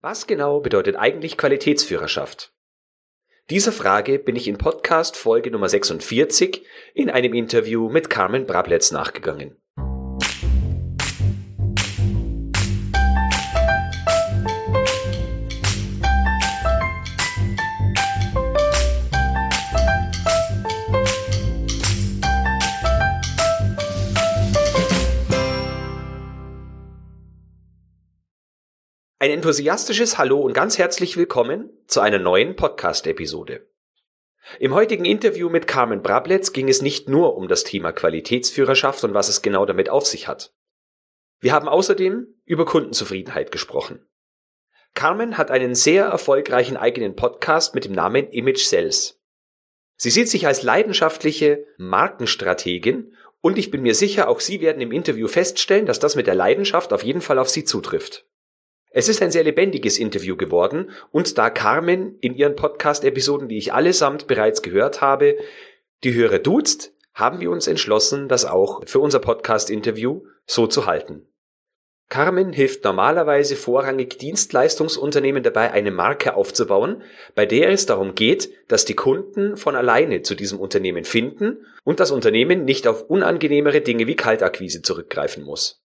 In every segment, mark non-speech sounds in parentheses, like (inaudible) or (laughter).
Was genau bedeutet eigentlich Qualitätsführerschaft? Dieser Frage bin ich in Podcast Folge Nummer 46 in einem Interview mit Carmen Brabletz nachgegangen. Ein enthusiastisches Hallo und ganz herzlich willkommen zu einer neuen Podcast-Episode. Im heutigen Interview mit Carmen Brabletz ging es nicht nur um das Thema Qualitätsführerschaft und was es genau damit auf sich hat. Wir haben außerdem über Kundenzufriedenheit gesprochen. Carmen hat einen sehr erfolgreichen eigenen Podcast mit dem Namen Image Sales. Sie sieht sich als leidenschaftliche Markenstrategin und ich bin mir sicher, auch Sie werden im Interview feststellen, dass das mit der Leidenschaft auf jeden Fall auf Sie zutrifft. Es ist ein sehr lebendiges Interview geworden und da Carmen in ihren Podcast-Episoden, die ich allesamt bereits gehört habe, die Hörer duzt, haben wir uns entschlossen, das auch für unser Podcast-Interview so zu halten. Carmen hilft normalerweise vorrangig Dienstleistungsunternehmen dabei, eine Marke aufzubauen, bei der es darum geht, dass die Kunden von alleine zu diesem Unternehmen finden und das Unternehmen nicht auf unangenehmere Dinge wie Kaltakquise zurückgreifen muss.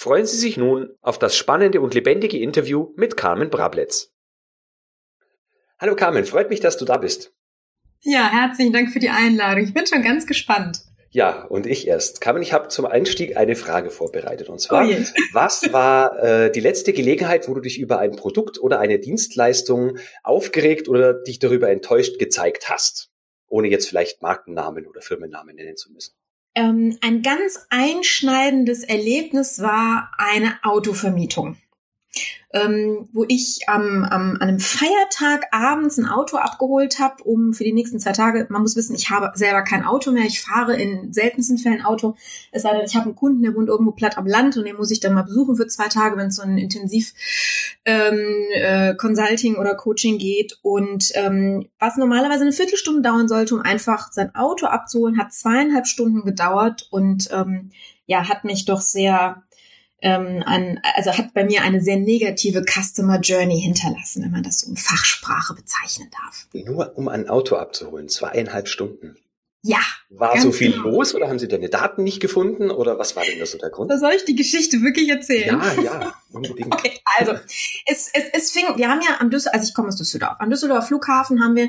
Freuen Sie sich nun auf das spannende und lebendige Interview mit Carmen Brabletz. Hallo Carmen, freut mich, dass du da bist. Ja, herzlichen Dank für die Einladung. Ich bin schon ganz gespannt. Ja, und ich erst. Carmen, ich habe zum Einstieg eine Frage vorbereitet. Und zwar, oh (laughs) was war äh, die letzte Gelegenheit, wo du dich über ein Produkt oder eine Dienstleistung aufgeregt oder dich darüber enttäuscht gezeigt hast? Ohne jetzt vielleicht Markennamen oder Firmennamen nennen zu müssen. Ähm, ein ganz einschneidendes Erlebnis war eine Autovermietung ähm, wo ich am, am, an einem Feiertag abends ein Auto abgeholt habe, um für die nächsten zwei Tage, man muss wissen, ich habe selber kein Auto mehr, ich fahre in seltensten Fällen Auto, es sei denn, ich habe einen Kunden, der wohnt irgendwo platt am Land und den muss ich dann mal besuchen für zwei Tage, wenn es so ein Intensiv ähm, äh, Consulting oder Coaching geht. Und ähm, was normalerweise eine Viertelstunde dauern sollte, um einfach sein Auto abzuholen, hat zweieinhalb Stunden gedauert und ähm, ja, hat mich doch sehr ähm, an, also hat bei mir eine sehr negative Customer Journey hinterlassen, wenn man das so in Fachsprache bezeichnen darf. Nur um ein Auto abzuholen, zweieinhalb Stunden. Ja. War so viel genau. los oder haben Sie deine Daten nicht gefunden oder was war denn das so der Grund? Da soll ich die Geschichte wirklich erzählen? Ja, ja, unbedingt. (laughs) okay, also es, es, es fing, wir haben ja am Düsseldorf, also ich komme aus Düsseldorf, am Düsseldorfer Flughafen haben wir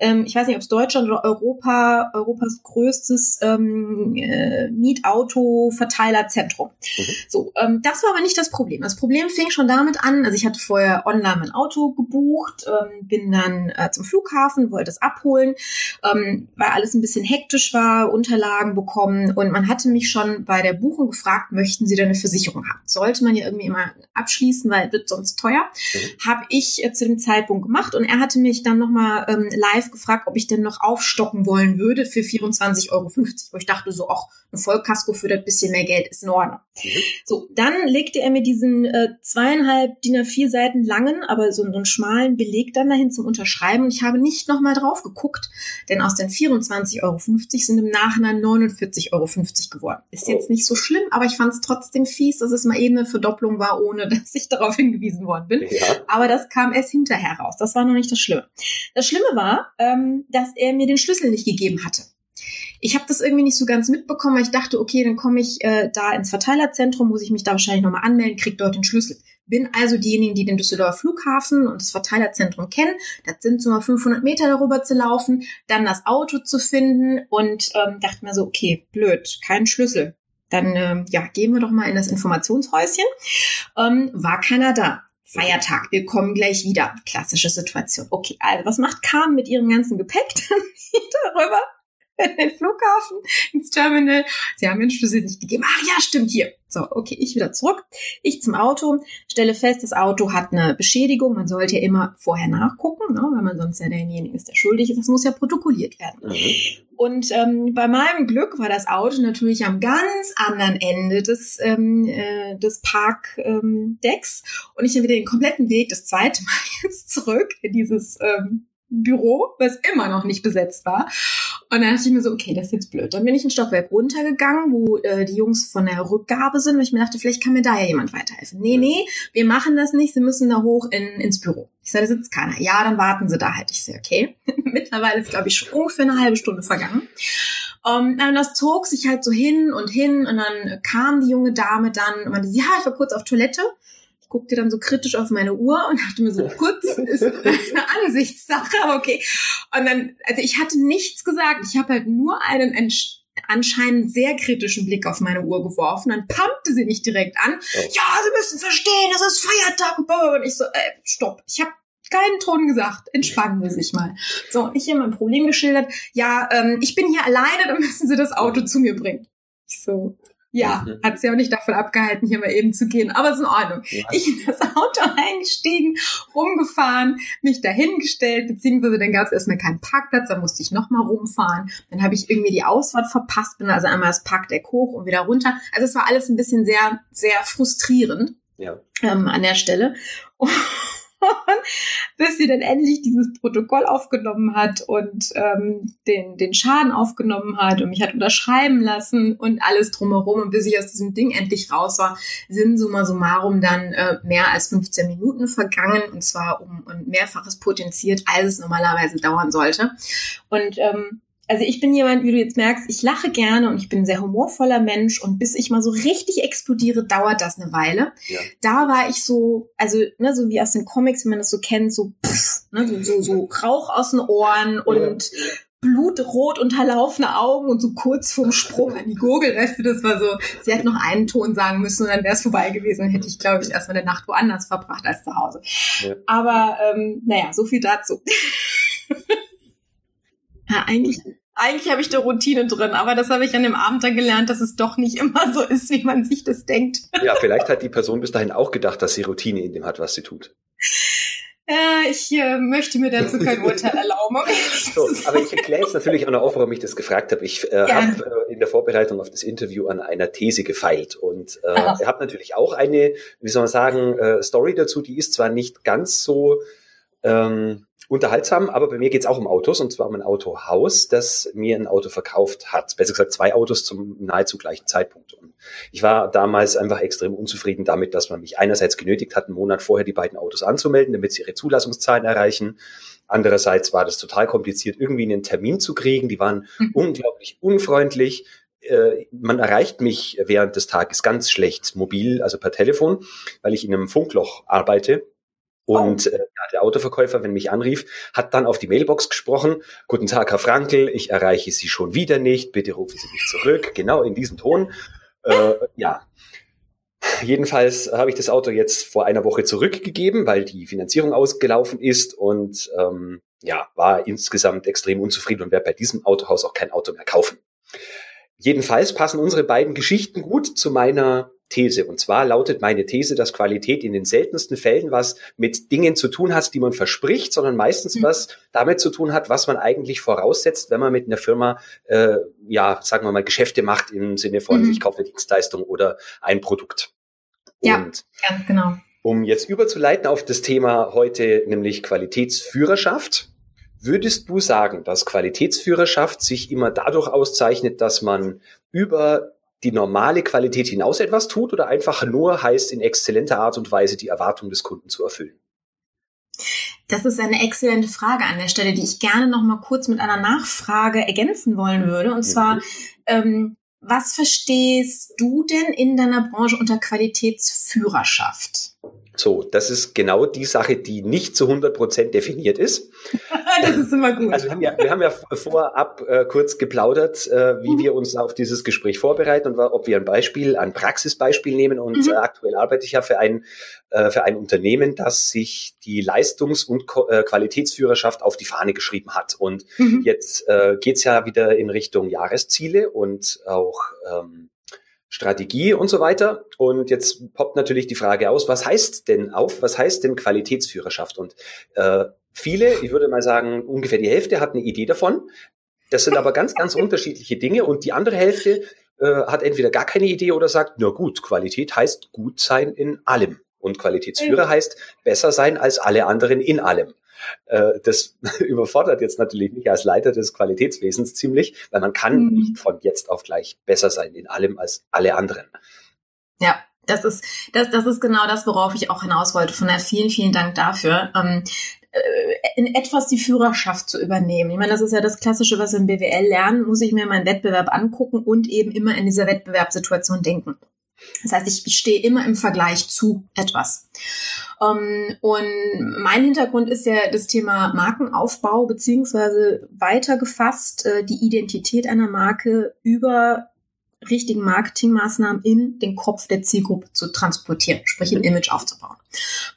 ähm, ich weiß nicht, ob es Deutschland oder Europa, Europas größtes ähm, äh, Mietauto-Verteilerzentrum. Mhm. So, ähm, das war aber nicht das Problem. Das Problem fing schon damit an, also ich hatte vorher online mein Auto gebucht, ähm, bin dann äh, zum Flughafen, wollte es abholen, ähm, weil alles ein bisschen hektisch war, Unterlagen bekommen und man hatte mich schon bei der Buchung gefragt, möchten Sie denn eine Versicherung haben? Sollte man ja irgendwie immer abschließen, weil wird sonst teuer. Mhm. Habe ich äh, zu dem Zeitpunkt gemacht und er hatte mich dann nochmal ähm, live gefragt, ob ich denn noch aufstocken wollen würde für 24,50 Euro. Wo ich dachte so, ach, ein Vollkasko für das bisschen mehr Geld ist in Ordnung. Mhm. So, dann legte er mir diesen äh, zweieinhalb DIN A4 Seiten langen, aber so, einen schmalen Beleg dann dahin zum Unterschreiben. Und ich habe nicht nochmal drauf geguckt, denn aus den 24,50 Euro sind im Nachhinein 49,50 Euro geworden. Ist jetzt oh. nicht so schlimm, aber ich fand es trotzdem fies, dass es mal eben eine Verdopplung war, ohne (laughs) dass ich darauf hingewiesen worden bin. Ja. Aber das kam erst hinterher raus. Das war noch nicht das Schlimme. Das Schlimme war, ähm, dass er mir den Schlüssel nicht gegeben hatte. Ich habe das irgendwie nicht so ganz mitbekommen, weil ich dachte, okay, dann komme ich äh, da ins Verteilerzentrum, muss ich mich da wahrscheinlich nochmal anmelden, krieg dort den Schlüssel. Bin also diejenigen, die den Düsseldorfer Flughafen und das Verteilerzentrum kennen. Das sind so mal 500 Meter darüber zu laufen, dann das Auto zu finden und ähm, dachte mir so, okay, blöd, kein Schlüssel. Dann ähm, ja, gehen wir doch mal in das Informationshäuschen. Ähm, war keiner da. Feiertag, wir kommen gleich wieder. Klassische Situation. Okay, also was macht Carmen mit ihrem ganzen Gepäck dann (laughs) darüber? In (laughs) den Flughafen, ins Terminal. Sie haben mir den Schlüssel nicht gegeben. Ach ja, stimmt hier. So, okay, ich wieder zurück. Ich zum Auto, stelle fest, das Auto hat eine Beschädigung. Man sollte ja immer vorher nachgucken, ne, weil man sonst ja derjenige ist, der schuldig ist. Das muss ja protokolliert werden. Mhm. Und ähm, bei meinem Glück war das Auto natürlich am ganz anderen Ende des, ähm, äh, des Parkdecks. Ähm, und ich dann wieder den kompletten Weg das zweite Mal (laughs) jetzt zurück in dieses ähm, Büro, was immer noch nicht besetzt war. Und dann dachte ich mir so, okay, das ist jetzt blöd. Dann bin ich ein Stockwerk runtergegangen, wo äh, die Jungs von der Rückgabe sind, weil ich mir dachte, vielleicht kann mir da ja jemand weiterhelfen. Nee, nee, wir machen das nicht, sie müssen da hoch in, ins Büro. Ich sage, da sitzt keiner. Ja, dann warten sie da halt. Ich sehe, okay. (laughs) Mittlerweile ist, glaube ich, schon ungefähr eine halbe Stunde vergangen. Um, und das zog sich halt so hin und hin und dann kam die junge Dame dann und meinte, ja, ich war kurz auf Toilette guckte dann so kritisch auf meine Uhr und dachte mir so, (laughs) kurz ist eine Ansichtssache, okay. Und dann, also ich hatte nichts gesagt. Ich habe halt nur einen anscheinend sehr kritischen Blick auf meine Uhr geworfen. Dann pumpte sie mich direkt an. Oh. Ja, Sie müssen verstehen, das ist Feiertag. Und ich so, äh, stopp. Ich habe keinen Ton gesagt. Entspannen Sie sich mal. So, und ich hier mein Problem geschildert. Ja, ähm, ich bin hier alleine, dann müssen Sie das Auto zu mir bringen. Ich so, ja, mhm. hat sie auch nicht davon abgehalten, hier mal eben zu gehen. Aber ist in Ordnung. Ja. Ich in das Auto eingestiegen, rumgefahren, mich dahingestellt, beziehungsweise dann gab es erstmal keinen Parkplatz, da musste ich nochmal rumfahren. Dann habe ich irgendwie die Ausfahrt verpasst, bin also einmal das Parkdeck hoch und wieder runter. Also es war alles ein bisschen sehr, sehr frustrierend ja. ähm, an der Stelle. (laughs) bis sie dann endlich dieses Protokoll aufgenommen hat und ähm, den, den Schaden aufgenommen hat und mich hat unterschreiben lassen und alles drumherum. Und bis ich aus diesem Ding endlich raus war, sind summa summarum dann äh, mehr als 15 Minuten vergangen und zwar um ein mehrfaches potenziert, als es normalerweise dauern sollte. Und ähm, also ich bin jemand, wie du jetzt merkst, ich lache gerne und ich bin ein sehr humorvoller Mensch und bis ich mal so richtig explodiere, dauert das eine Weile. Ja. Da war ich so, also ne, so wie aus den Comics, wenn man das so kennt, so pff, ne, so, so, so Rauch aus den Ohren und ja. blutrot unterlaufene Augen und so kurz vorm Sprung an die Gurgel, weißt du, das war so, sie hat noch einen Ton sagen müssen und dann wäre es vorbei gewesen, dann hätte ich, glaube ich, erstmal eine Nacht woanders verbracht als zu Hause. Ja. Aber ähm, naja, so viel dazu. (laughs) ja, eigentlich eigentlich habe ich da Routine drin, aber das habe ich an dem Abend dann gelernt, dass es doch nicht (laughs) immer so ist, wie man sich das denkt. Ja, vielleicht hat die Person bis dahin auch gedacht, dass sie Routine in dem hat, was sie tut. Äh, ich äh, möchte mir dazu kein Urteil erlauben. so, aber ich erkläre jetzt natürlich auch noch auf, warum ich das gefragt habe. Ich äh, habe äh, in der Vorbereitung auf das Interview an einer These gefeilt und äh, habe natürlich auch eine, wie soll man sagen, äh, Story dazu. Die ist zwar nicht ganz so ähm, unterhaltsam, aber bei mir geht es auch um Autos und zwar um ein Autohaus, das mir ein Auto verkauft hat. Besser gesagt zwei Autos zum nahezu gleichen Zeitpunkt. Und ich war damals einfach extrem unzufrieden damit, dass man mich einerseits genötigt hat, einen Monat vorher die beiden Autos anzumelden, damit sie ihre Zulassungszahlen erreichen. Andererseits war das total kompliziert, irgendwie einen Termin zu kriegen. Die waren mhm. unglaublich unfreundlich äh, man erreicht mich während des Tages ganz schlecht mobil, also per Telefon, weil ich in einem Funkloch arbeite. Und oh. äh, der Autoverkäufer, wenn mich anrief, hat dann auf die Mailbox gesprochen. Guten Tag, Herr Frankel, ich erreiche Sie schon wieder nicht. Bitte rufen Sie mich zurück. Genau in diesem Ton. Äh, ja. Jedenfalls habe ich das Auto jetzt vor einer Woche zurückgegeben, weil die Finanzierung ausgelaufen ist und ähm, ja, war insgesamt extrem unzufrieden und werde bei diesem Autohaus auch kein Auto mehr kaufen. Jedenfalls passen unsere beiden Geschichten gut zu meiner These. Und zwar lautet meine These, dass Qualität in den seltensten Fällen was mit Dingen zu tun hat, die man verspricht, sondern meistens mhm. was damit zu tun hat, was man eigentlich voraussetzt, wenn man mit einer Firma, äh, ja, sagen wir mal, Geschäfte macht im Sinne von, mhm. ich kaufe eine Dienstleistung oder ein Produkt. Ja, Und ganz genau. Um jetzt überzuleiten auf das Thema heute, nämlich Qualitätsführerschaft, Würdest du sagen, dass Qualitätsführerschaft sich immer dadurch auszeichnet, dass man über die normale Qualität hinaus etwas tut oder einfach nur heißt, in exzellenter Art und Weise die Erwartung des Kunden zu erfüllen? Das ist eine exzellente Frage an der Stelle, die ich gerne noch mal kurz mit einer Nachfrage ergänzen wollen würde. Und zwar, mhm. ähm, was verstehst du denn in deiner Branche unter Qualitätsführerschaft? So, das ist genau die Sache, die nicht zu 100 Prozent definiert ist. (laughs) das ist immer gut. Also wir haben ja, wir haben ja vorab äh, kurz geplaudert, äh, wie mhm. wir uns auf dieses Gespräch vorbereiten und ob wir ein Beispiel, ein Praxisbeispiel nehmen. Und mhm. äh, aktuell arbeite ich ja für ein, äh, für ein Unternehmen, das sich die Leistungs- und Ko äh, Qualitätsführerschaft auf die Fahne geschrieben hat. Und mhm. jetzt äh, geht's ja wieder in Richtung Jahresziele und auch ähm, Strategie und so weiter. Und jetzt poppt natürlich die Frage aus, was heißt denn auf, was heißt denn Qualitätsführerschaft? Und äh, viele, ich würde mal sagen, ungefähr die Hälfte hat eine Idee davon. Das sind aber ganz, ganz (laughs) unterschiedliche Dinge. Und die andere Hälfte äh, hat entweder gar keine Idee oder sagt, na gut, Qualität heißt gut sein in allem. Und Qualitätsführer heißt besser sein als alle anderen in allem. Äh, das (laughs) überfordert jetzt natürlich mich als Leiter des Qualitätswesens ziemlich, weil man kann mhm. nicht von jetzt auf gleich besser sein in allem als alle anderen. Ja, das ist, das, das ist genau das, worauf ich auch hinaus wollte. Von daher vielen, vielen Dank dafür. Ähm, äh, in etwas die Führerschaft zu übernehmen. Ich meine, das ist ja das Klassische, was wir im BWL lernen, muss ich mir meinen Wettbewerb angucken und eben immer in dieser Wettbewerbssituation denken. Das heißt, ich stehe immer im Vergleich zu etwas. Ähm, und mein Hintergrund ist ja das Thema Markenaufbau beziehungsweise weiter gefasst äh, die Identität einer Marke über richtigen Marketingmaßnahmen in den Kopf der Zielgruppe zu transportieren, sprich ein Image aufzubauen.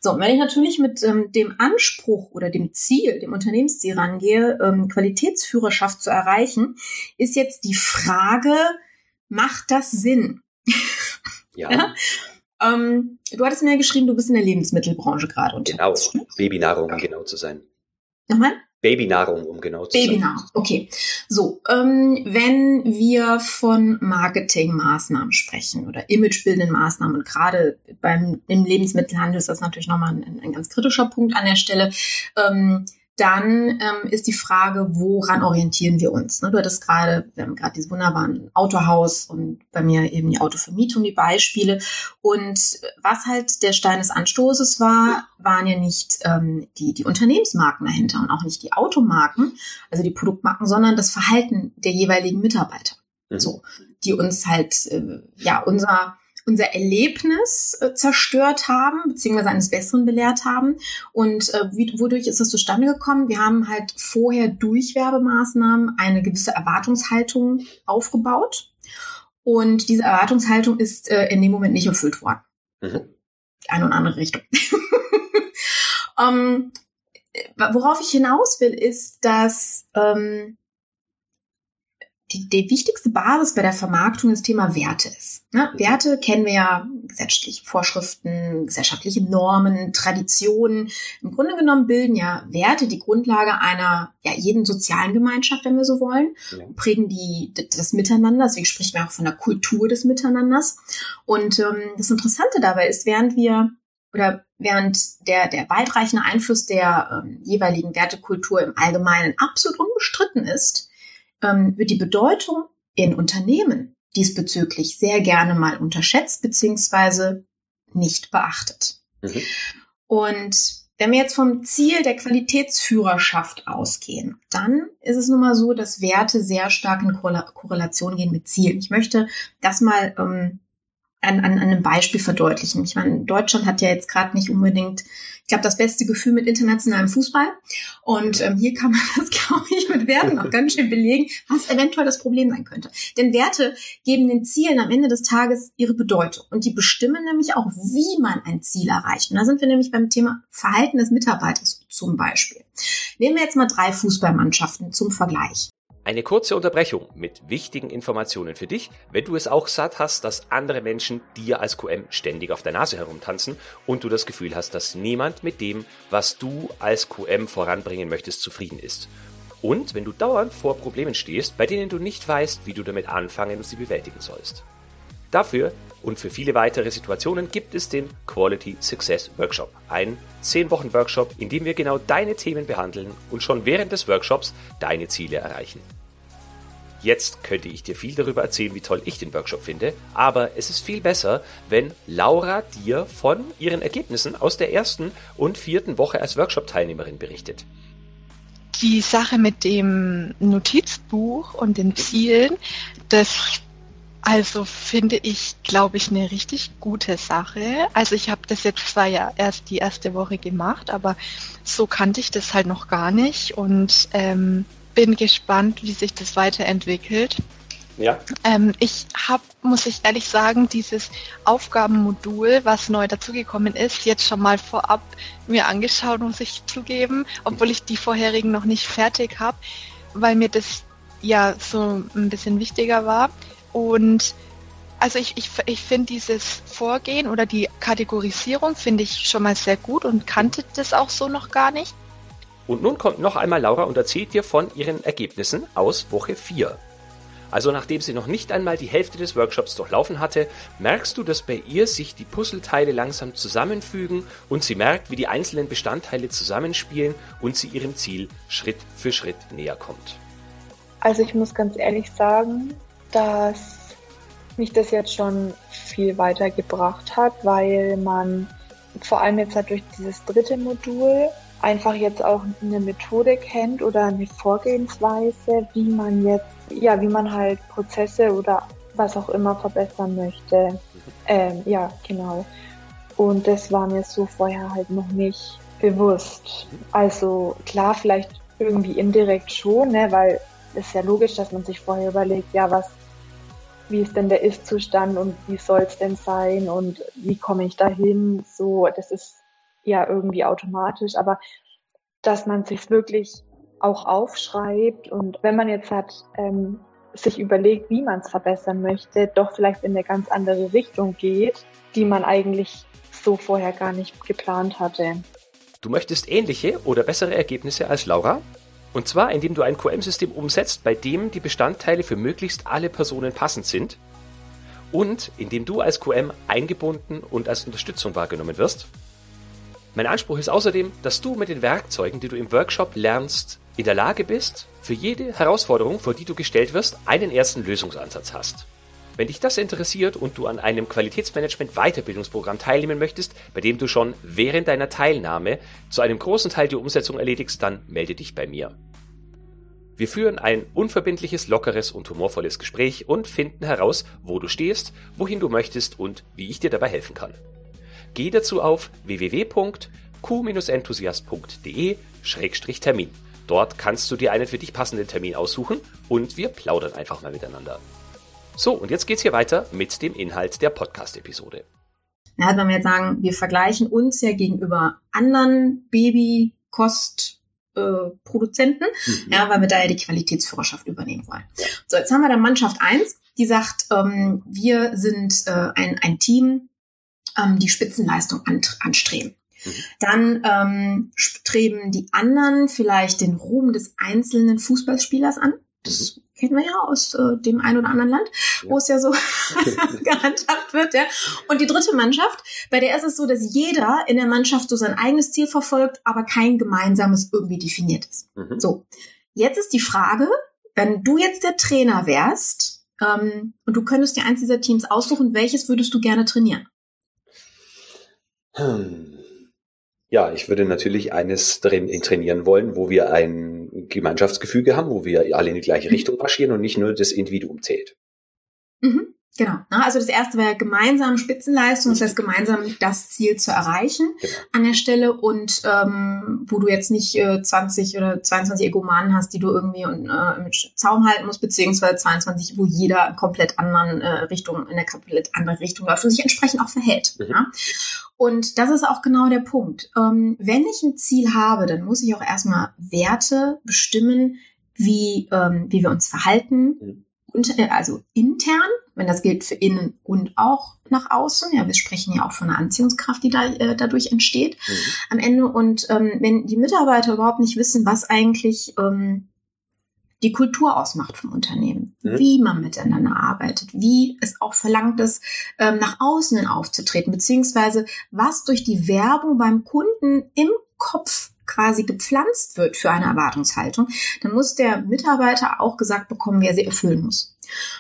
So, und wenn ich natürlich mit ähm, dem Anspruch oder dem Ziel, dem Unternehmensziel rangehe, ähm, Qualitätsführerschaft zu erreichen, ist jetzt die Frage, macht das Sinn? Ja. ja? Ähm, du hattest mir ja geschrieben, du bist in der Lebensmittelbranche gerade unterwegs. Genau, Babynahrung, um genau zu sein. Nochmal? Babynahrung, um genau zu Babynahrung, sein. okay. So, ähm, wenn wir von Marketingmaßnahmen sprechen oder imagebildenden Maßnahmen, und gerade beim im Lebensmittelhandel ist das natürlich nochmal ein, ein ganz kritischer Punkt an der Stelle, ähm, dann ähm, ist die Frage, woran orientieren wir uns? Ne, du hattest gerade, wir haben gerade dieses wunderbaren Autohaus und bei mir eben die Autovermietung, die Beispiele. Und was halt der Stein des Anstoßes war, waren ja nicht ähm, die, die Unternehmensmarken dahinter und auch nicht die Automarken, also die Produktmarken, sondern das Verhalten der jeweiligen Mitarbeiter. Mhm. So, die uns halt, äh, ja, unser unser Erlebnis äh, zerstört haben, beziehungsweise eines Besseren belehrt haben. Und äh, wie, wodurch ist das zustande gekommen? Wir haben halt vorher durch Werbemaßnahmen eine gewisse Erwartungshaltung aufgebaut. Und diese Erwartungshaltung ist äh, in dem Moment nicht erfüllt worden. Mhm. Eine und andere Richtung. um, (laughs) ähm, worauf ich hinaus will, ist, dass ähm, die, die wichtigste Basis bei der Vermarktung das Thema Werte ist. Ne? Werte kennen wir ja gesetzliche Vorschriften, gesellschaftliche Normen, Traditionen. Im Grunde genommen bilden ja Werte die Grundlage einer ja jeden sozialen Gemeinschaft, wenn wir so wollen, ja. prägen die das Miteinander. Deswegen spricht man auch von der Kultur des Miteinanders. Und ähm, das Interessante dabei ist, während wir oder während der, der weitreichende Einfluss der ähm, jeweiligen Wertekultur im Allgemeinen absolut unbestritten ist, ähm, wird die Bedeutung in Unternehmen diesbezüglich sehr gerne mal unterschätzt beziehungsweise nicht beachtet. Mhm. Und wenn wir jetzt vom Ziel der Qualitätsführerschaft ausgehen, dann ist es nun mal so, dass Werte sehr stark in Korrelation gehen mit Zielen. Ich möchte das mal ähm, an, an, an einem Beispiel verdeutlichen. Ich meine, Deutschland hat ja jetzt gerade nicht unbedingt, ich glaube, das beste Gefühl mit internationalem Fußball. Und ähm, hier kann man (laughs) das, glaube ich, mit Werten auch ganz schön belegen, was eventuell das Problem sein könnte. Denn Werte geben den Zielen am Ende des Tages ihre Bedeutung. Und die bestimmen nämlich auch, wie man ein Ziel erreicht. Und da sind wir nämlich beim Thema Verhalten des Mitarbeiters zum Beispiel. Nehmen wir jetzt mal drei Fußballmannschaften zum Vergleich. Eine kurze Unterbrechung mit wichtigen Informationen für dich, wenn du es auch satt hast, dass andere Menschen dir als QM ständig auf der Nase herumtanzen und du das Gefühl hast, dass niemand mit dem, was du als QM voranbringen möchtest, zufrieden ist. Und wenn du dauernd vor Problemen stehst, bei denen du nicht weißt, wie du damit anfangen und sie bewältigen sollst. Dafür und für viele weitere Situationen gibt es den Quality Success Workshop. Ein 10 Wochen Workshop, in dem wir genau deine Themen behandeln und schon während des Workshops deine Ziele erreichen. Jetzt könnte ich dir viel darüber erzählen, wie toll ich den Workshop finde, aber es ist viel besser, wenn Laura dir von ihren Ergebnissen aus der ersten und vierten Woche als Workshop-Teilnehmerin berichtet. Die Sache mit dem Notizbuch und den Zielen, das also finde ich, glaube ich, eine richtig gute Sache. Also ich habe das jetzt zwar ja erst die erste Woche gemacht, aber so kannte ich das halt noch gar nicht und ähm, bin gespannt, wie sich das weiterentwickelt. Ja. Ähm, ich habe, muss ich ehrlich sagen, dieses Aufgabenmodul, was neu dazugekommen ist, jetzt schon mal vorab mir angeschaut, muss ich zugeben, obwohl ich die vorherigen noch nicht fertig habe, weil mir das ja so ein bisschen wichtiger war. Und also ich, ich, ich finde dieses Vorgehen oder die Kategorisierung finde ich schon mal sehr gut und kannte das auch so noch gar nicht. Und nun kommt noch einmal Laura und erzählt dir von ihren Ergebnissen aus Woche 4. Also nachdem sie noch nicht einmal die Hälfte des Workshops durchlaufen hatte, merkst du, dass bei ihr sich die Puzzleteile langsam zusammenfügen und sie merkt, wie die einzelnen Bestandteile zusammenspielen und sie ihrem Ziel Schritt für Schritt näher kommt. Also ich muss ganz ehrlich sagen, dass mich das jetzt schon viel weitergebracht hat, weil man vor allem jetzt halt durch dieses dritte Modul einfach jetzt auch eine Methode kennt oder eine Vorgehensweise, wie man jetzt, ja, wie man halt Prozesse oder was auch immer verbessern möchte. Ähm, ja, genau. Und das war mir so vorher halt noch nicht bewusst. Also klar, vielleicht irgendwie indirekt schon, ne, weil es ist ja logisch, dass man sich vorher überlegt, ja, was wie ist denn der Ist-Zustand und wie soll es denn sein und wie komme ich dahin? So, das ist ja irgendwie automatisch, aber dass man sich wirklich auch aufschreibt und wenn man jetzt hat, ähm, sich überlegt, wie man es verbessern möchte, doch vielleicht in eine ganz andere Richtung geht, die man eigentlich so vorher gar nicht geplant hatte. Du möchtest ähnliche oder bessere Ergebnisse als Laura? Und zwar, indem du ein QM-System umsetzt, bei dem die Bestandteile für möglichst alle Personen passend sind und indem du als QM eingebunden und als Unterstützung wahrgenommen wirst. Mein Anspruch ist außerdem, dass du mit den Werkzeugen, die du im Workshop lernst, in der Lage bist, für jede Herausforderung, vor die du gestellt wirst, einen ersten Lösungsansatz hast. Wenn dich das interessiert und du an einem Qualitätsmanagement Weiterbildungsprogramm teilnehmen möchtest, bei dem du schon während deiner Teilnahme zu einem großen Teil die Umsetzung erledigst, dann melde dich bei mir. Wir führen ein unverbindliches, lockeres und humorvolles Gespräch und finden heraus, wo du stehst, wohin du möchtest und wie ich dir dabei helfen kann. Geh dazu auf www.q-enthusiast.de-termin. Dort kannst du dir einen für dich passenden Termin aussuchen und wir plaudern einfach mal miteinander. So, und jetzt geht's hier weiter mit dem Inhalt der Podcast-Episode. Ja, wenn wir jetzt sagen, wir vergleichen uns ja gegenüber anderen Babykost-Produzenten, äh, mhm. ja, weil wir da ja die Qualitätsführerschaft übernehmen wollen. So, jetzt haben wir dann Mannschaft eins, die sagt, ähm, wir sind äh, ein, ein Team, ähm, die Spitzenleistung an, anstreben. Mhm. Dann ähm, streben die anderen vielleicht den Ruhm des einzelnen Fußballspielers an. Das mhm kennen wir ja aus äh, dem einen oder anderen Land, ja. wo es ja so (laughs) gehandhabt wird. Ja. Und die dritte Mannschaft, bei der ist es so, dass jeder in der Mannschaft so sein eigenes Ziel verfolgt, aber kein gemeinsames irgendwie definiert ist. Mhm. So, jetzt ist die Frage, wenn du jetzt der Trainer wärst ähm, und du könntest dir eins dieser Teams aussuchen, welches würdest du gerne trainieren? Hm. Ja, ich würde natürlich eines drin trainieren wollen, wo wir ein Gemeinschaftsgefüge haben, wo wir alle in die gleiche mhm. Richtung marschieren und nicht nur das Individuum zählt. Mhm. Genau. Also das erste wäre gemeinsam Spitzenleistung, das heißt gemeinsam das Ziel zu erreichen genau. an der Stelle und ähm, wo du jetzt nicht äh, 20 oder 22 Egomanen hast, die du irgendwie äh, mit Zaum halten musst, beziehungsweise 22, wo jeder komplett anderen äh, Richtung, in eine komplett andere Richtung läuft und sich entsprechend auch verhält. Mhm. Ja? Und das ist auch genau der Punkt. Ähm, wenn ich ein Ziel habe, dann muss ich auch erstmal Werte bestimmen, wie, ähm, wie wir uns verhalten. Mhm also intern, wenn das gilt für innen und auch nach außen. Ja, wir sprechen ja auch von einer Anziehungskraft, die da äh, dadurch entsteht mhm. am Ende. Und ähm, wenn die Mitarbeiter überhaupt nicht wissen, was eigentlich ähm, die Kultur ausmacht vom Unternehmen, mhm. wie man miteinander arbeitet, wie es auch verlangt ist, ähm, nach außen aufzutreten, beziehungsweise was durch die Werbung beim Kunden im Kopf quasi gepflanzt wird für eine Erwartungshaltung, dann muss der Mitarbeiter auch gesagt bekommen, wer sie erfüllen muss.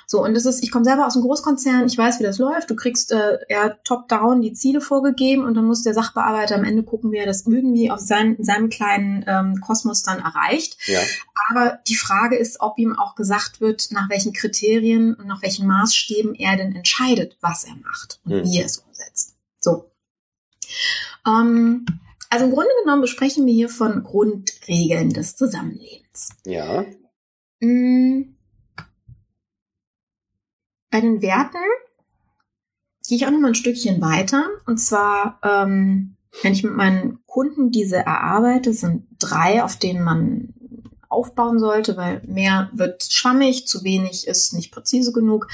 So, und das ist, ich komme selber aus einem Großkonzern, ich weiß, wie das läuft. Du kriegst äh, eher top-down die Ziele vorgegeben und dann muss der Sachbearbeiter am Ende gucken, wie er das irgendwie auf sein, seinem kleinen ähm, Kosmos dann erreicht. Ja. Aber die Frage ist, ob ihm auch gesagt wird, nach welchen Kriterien und nach welchen Maßstäben er denn entscheidet, was er macht und mhm. wie er es umsetzt. So. Ähm, also im Grunde genommen besprechen wir hier von Grundregeln des Zusammenlebens. Ja. Mm. Bei den Werten gehe ich auch noch mal ein Stückchen weiter. Und zwar, ähm, wenn ich mit meinen Kunden diese erarbeite, sind drei, auf denen man aufbauen sollte, weil mehr wird schwammig, zu wenig ist nicht präzise genug.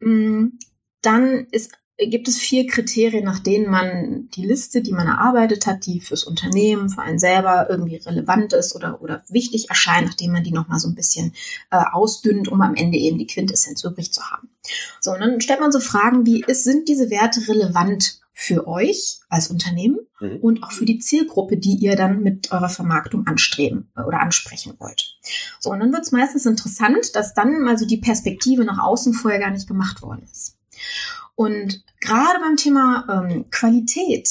Mhm. Dann ist gibt es vier Kriterien, nach denen man die Liste, die man erarbeitet hat, die fürs Unternehmen, für einen selber irgendwie relevant ist oder, oder wichtig erscheint, nachdem man die nochmal so ein bisschen äh, ausdünnt, um am Ende eben die Quintessenz übrig zu haben. So, und dann stellt man so Fragen wie, ist, sind diese Werte relevant für euch als Unternehmen mhm. und auch für die Zielgruppe, die ihr dann mit eurer Vermarktung anstreben äh, oder ansprechen wollt. So, und dann wird es meistens interessant, dass dann also die Perspektive nach außen vorher gar nicht gemacht worden ist. Und gerade beim Thema ähm, Qualität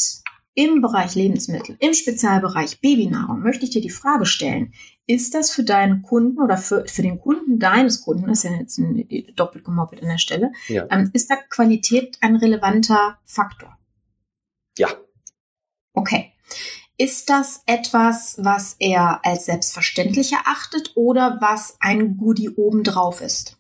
im Bereich Lebensmittel, im Spezialbereich Babynahrung, möchte ich dir die Frage stellen, ist das für deinen Kunden oder für, für den Kunden deines Kunden, das ist ja jetzt ein, doppelt gemoppelt an der Stelle, ja. ähm, ist da Qualität ein relevanter Faktor? Ja. Okay. Ist das etwas, was er als selbstverständlich erachtet oder was ein Goodie obendrauf ist?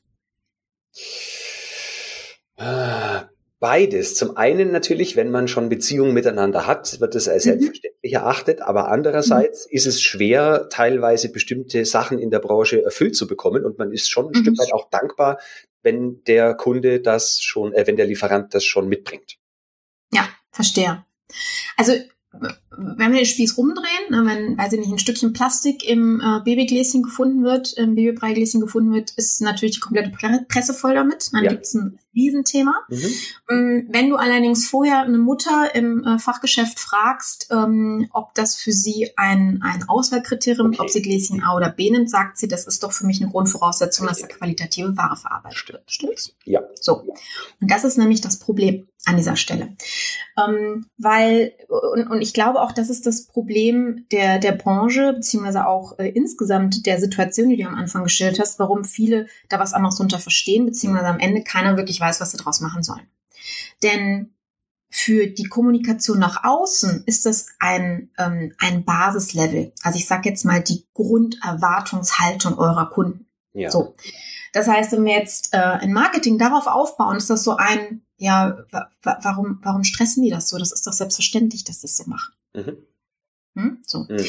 Ah, Beides. Zum einen natürlich, wenn man schon Beziehungen miteinander hat, wird es als mhm. selbstverständlich erachtet, aber andererseits mhm. ist es schwer, teilweise bestimmte Sachen in der Branche erfüllt zu bekommen und man ist schon ein mhm. Stück weit auch dankbar, wenn der Kunde das schon, äh, wenn der Lieferant das schon mitbringt. Ja, verstehe. Also wenn wir den Spieß rumdrehen, ne, wenn, weiß ich nicht, ein Stückchen Plastik im äh, Babygläschen gefunden wird, im Babybreigläschen gefunden wird, ist natürlich die komplette Presse voll damit. Dann ja. gibt's ein Riesenthema. Mhm. Ähm, wenn du allerdings vorher eine Mutter im äh, Fachgeschäft fragst, ähm, ob das für sie ein, ein Auswahlkriterium, okay. ob sie Gläschen A oder B nimmt, sagt sie, das ist doch für mich eine Grundvoraussetzung, dass da qualitative Ware verarbeitet wird. Stimmt's? Ja. So. Und das ist nämlich das Problem an dieser Stelle. Ähm, weil, und, und ich glaube auch, das ist das Problem der, der Branche, beziehungsweise auch äh, insgesamt der Situation, die du am Anfang gestellt hast, warum viele da was anderes drunter verstehen, beziehungsweise am Ende keiner wirklich weiß, was sie draus machen sollen. Denn für die Kommunikation nach außen ist das ein, ähm, ein Basislevel. Also ich sage jetzt mal die Grunderwartungshaltung eurer Kunden. Ja. So. Das heißt, wenn wir jetzt äh, ein Marketing darauf aufbauen, ist das so ein, ja, warum, warum stressen die das so? Das ist doch selbstverständlich, dass das so machen. Mhm. Hm? So. Mhm.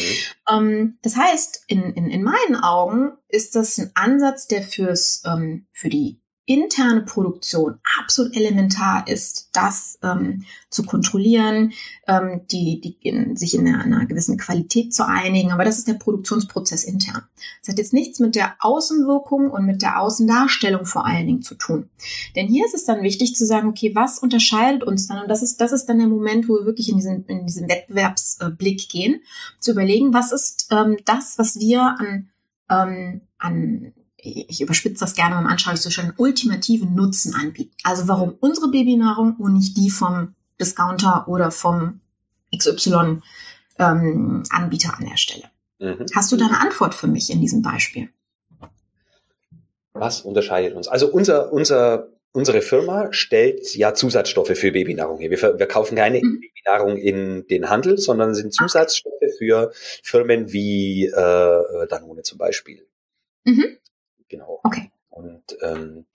Ähm, das heißt, in, in, in meinen Augen ist das ein Ansatz, der fürs, ähm, für die interne Produktion absolut elementar ist, das ähm, zu kontrollieren, ähm, die, die in, sich in einer, einer, gewissen Qualität zu einigen. Aber das ist der Produktionsprozess intern. Das hat jetzt nichts mit der Außenwirkung und mit der Außendarstellung vor allen Dingen zu tun. Denn hier ist es dann wichtig zu sagen, okay, was unterscheidet uns dann? Und das ist, das ist dann der Moment, wo wir wirklich in diesen, in diesen Wettbewerbsblick gehen, zu überlegen, was ist ähm, das, was wir an ähm, an ich überspitze das gerne beim anschaulich so schön, ultimativen Nutzen anbieten. Also warum unsere Babynahrung und nicht die vom Discounter oder vom XY ähm, an der Stelle. Mhm. Hast du da eine Antwort für mich in diesem Beispiel? Was unterscheidet uns? Also unser, unser, unsere Firma stellt ja Zusatzstoffe für Babynahrung her. Wir, wir kaufen keine mhm. Babynahrung in den Handel, sondern sind Zusatzstoffe für Firmen wie äh, Danone zum Beispiel. Mhm. Genau. Okay. Und, ähm,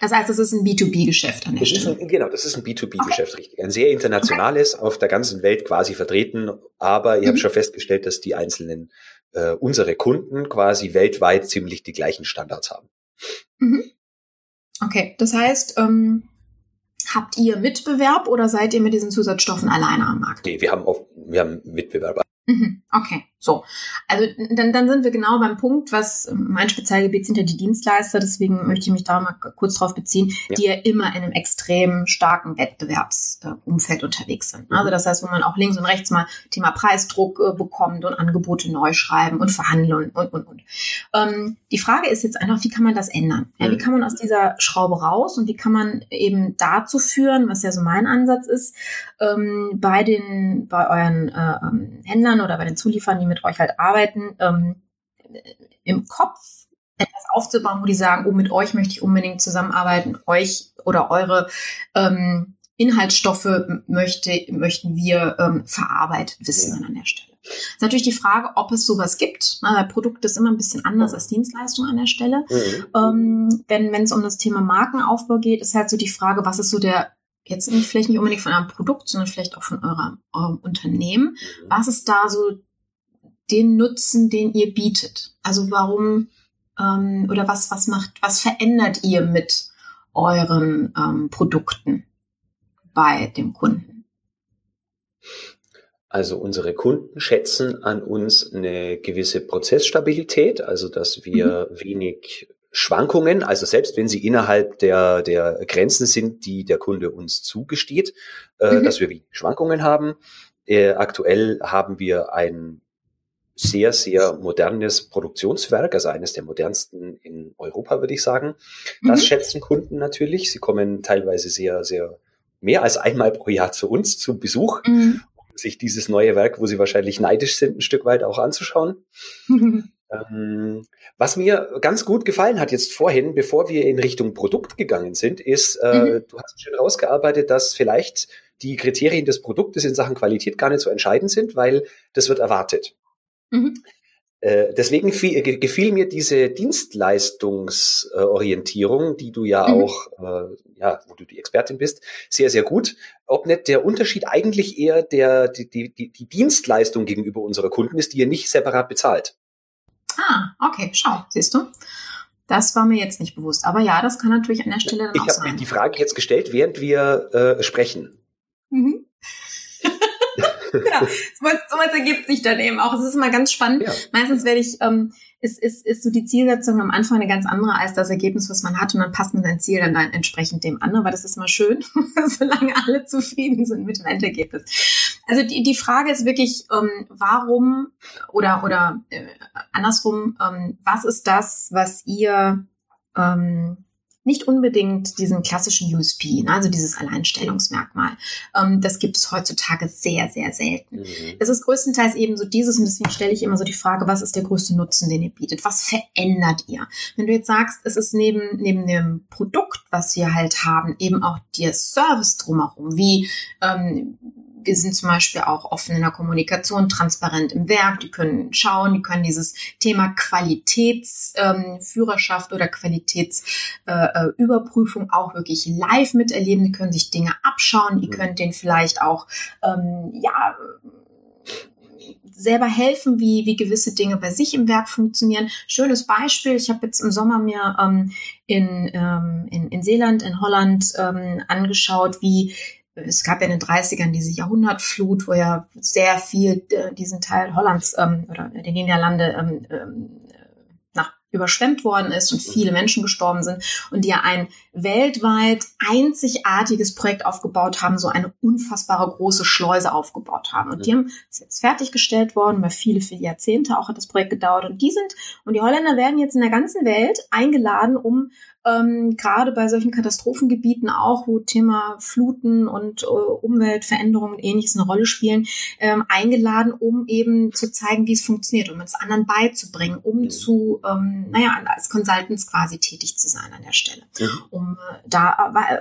das heißt, es ist ein B2B-Geschäft an der Stelle. Ein, genau, das ist ein B2B-Geschäft, okay. richtig. Ein sehr internationales, okay. auf der ganzen Welt quasi vertreten. Aber ihr mhm. habt schon festgestellt, dass die einzelnen, äh, unsere Kunden quasi weltweit ziemlich die gleichen Standards haben. Mhm. Okay, das heißt, ähm, habt ihr Mitbewerb oder seid ihr mit diesen Zusatzstoffen alleine am Markt? Nee, wir haben auch, wir haben Mitbewerber. Mhm. Okay, so. Also dann, dann sind wir genau beim Punkt, was mein Spezialgebiet sind ja die Dienstleister, deswegen möchte ich mich da mal kurz drauf beziehen, ja. die ja immer in einem extrem starken Wettbewerbsumfeld unterwegs sind. Also das heißt, wo man auch links und rechts mal Thema Preisdruck äh, bekommt und Angebote neu schreiben und verhandeln und, und, und. Ähm, die Frage ist jetzt einfach, wie kann man das ändern? Ja, wie mhm. kann man aus dieser Schraube raus und wie kann man eben dazu führen, was ja so mein Ansatz ist, ähm, bei den, bei euren äh, ähm, Händlern Partnern oder bei den Zulieferern, die mit euch halt arbeiten, ähm, im Kopf etwas aufzubauen, wo die sagen, oh, mit euch möchte ich unbedingt zusammenarbeiten, euch oder eure ähm, Inhaltsstoffe möchte, möchten wir ähm, verarbeitet wissen an der Stelle. Ist natürlich die Frage, ob es sowas gibt. Na, weil Produkt ist immer ein bisschen anders als Dienstleistung an der Stelle. Mhm. Ähm, wenn es um das Thema Markenaufbau geht, ist halt so die Frage, was ist so der jetzt nicht, vielleicht nicht unbedingt von eurem Produkt, sondern vielleicht auch von eurem, eurem Unternehmen. Was ist da so den Nutzen, den ihr bietet? Also warum ähm, oder was, was macht, was verändert ihr mit euren ähm, Produkten? bei dem Kunden? Also unsere Kunden schätzen an uns eine gewisse Prozessstabilität, also dass wir mhm. wenig Schwankungen, also selbst wenn sie innerhalb der, der Grenzen sind, die der Kunde uns zugesteht, äh, mhm. dass wir wenig Schwankungen haben. Äh, aktuell haben wir ein sehr, sehr modernes Produktionswerk, also eines der modernsten in Europa, würde ich sagen. Das mhm. schätzen Kunden natürlich. Sie kommen teilweise sehr, sehr mehr als einmal pro Jahr zu uns zu Besuch, mhm. um sich dieses neue Werk, wo sie wahrscheinlich neidisch sind, ein Stück weit auch anzuschauen. (laughs) Ähm, was mir ganz gut gefallen hat jetzt vorhin, bevor wir in Richtung Produkt gegangen sind, ist, äh, mhm. du hast schön rausgearbeitet, dass vielleicht die Kriterien des Produktes in Sachen Qualität gar nicht so entscheidend sind, weil das wird erwartet. Mhm. Äh, deswegen gefiel mir diese Dienstleistungsorientierung, die du ja mhm. auch, äh, ja, wo du die Expertin bist, sehr, sehr gut. Ob nicht der Unterschied eigentlich eher der, die, die, die Dienstleistung gegenüber unserer Kunden ist, die ihr nicht separat bezahlt. Ah, okay, schau, siehst du. Das war mir jetzt nicht bewusst. Aber ja, das kann natürlich an der Stelle dann ich auch sein. Ich habe die Frage jetzt gestellt, während wir äh, sprechen. Mhm. (laughs) genau. Sowas, sowas ergibt sich dann eben auch. Es ist immer ganz spannend. Ja. Meistens werde ich, ähm, ist, ist, ist so die Zielsetzung am Anfang eine ganz andere als das Ergebnis, was man hat. Und dann passt man sein Ziel dann, dann entsprechend dem an. Aber das ist mal schön, (laughs) solange alle zufrieden sind mit dem Endergebnis. Also die, die Frage ist wirklich, ähm, warum oder, oder äh, andersrum, ähm, was ist das, was ihr ähm, nicht unbedingt diesen klassischen USP, ne, also dieses Alleinstellungsmerkmal. Ähm, das gibt es heutzutage sehr, sehr selten. Mhm. Es ist größtenteils eben so dieses, und deswegen stelle ich immer so die Frage, was ist der größte Nutzen, den ihr bietet? Was verändert ihr? Wenn du jetzt sagst, es ist neben, neben dem Produkt, was wir halt haben, eben auch der Service drumherum, wie ähm, wir sind zum Beispiel auch offen in der Kommunikation, transparent im Werk. Die können schauen, die können dieses Thema Qualitätsführerschaft ähm, oder Qualitätsüberprüfung äh, auch wirklich live miterleben. Die können sich Dinge abschauen. Ihr mhm. könnt denen vielleicht auch ähm, ja selber helfen, wie, wie gewisse Dinge bei sich im Werk funktionieren. Schönes Beispiel, ich habe jetzt im Sommer mir ähm, in, ähm, in, in Seeland, in Holland ähm, angeschaut, wie es gab ja in den 30ern diese Jahrhundertflut, wo ja sehr viel äh, diesen Teil Hollands ähm, oder der Niederlande ähm, ähm, na, überschwemmt worden ist und viele Menschen gestorben sind und die ja ein weltweit einzigartiges Projekt aufgebaut haben, so eine unfassbare große Schleuse aufgebaut haben. Und die haben es jetzt fertiggestellt worden, weil viele, viele Jahrzehnte auch hat das Projekt gedauert. Und die sind, und die Holländer werden jetzt in der ganzen Welt eingeladen, um ähm, gerade bei solchen Katastrophengebieten auch, wo Thema Fluten und äh, Umweltveränderungen und ähnliches eine Rolle spielen, ähm, eingeladen, um eben zu zeigen, wie es funktioniert, um es anderen beizubringen, um mhm. zu, ähm, naja, als Consultants quasi tätig zu sein an der Stelle, mhm. um äh, da äh,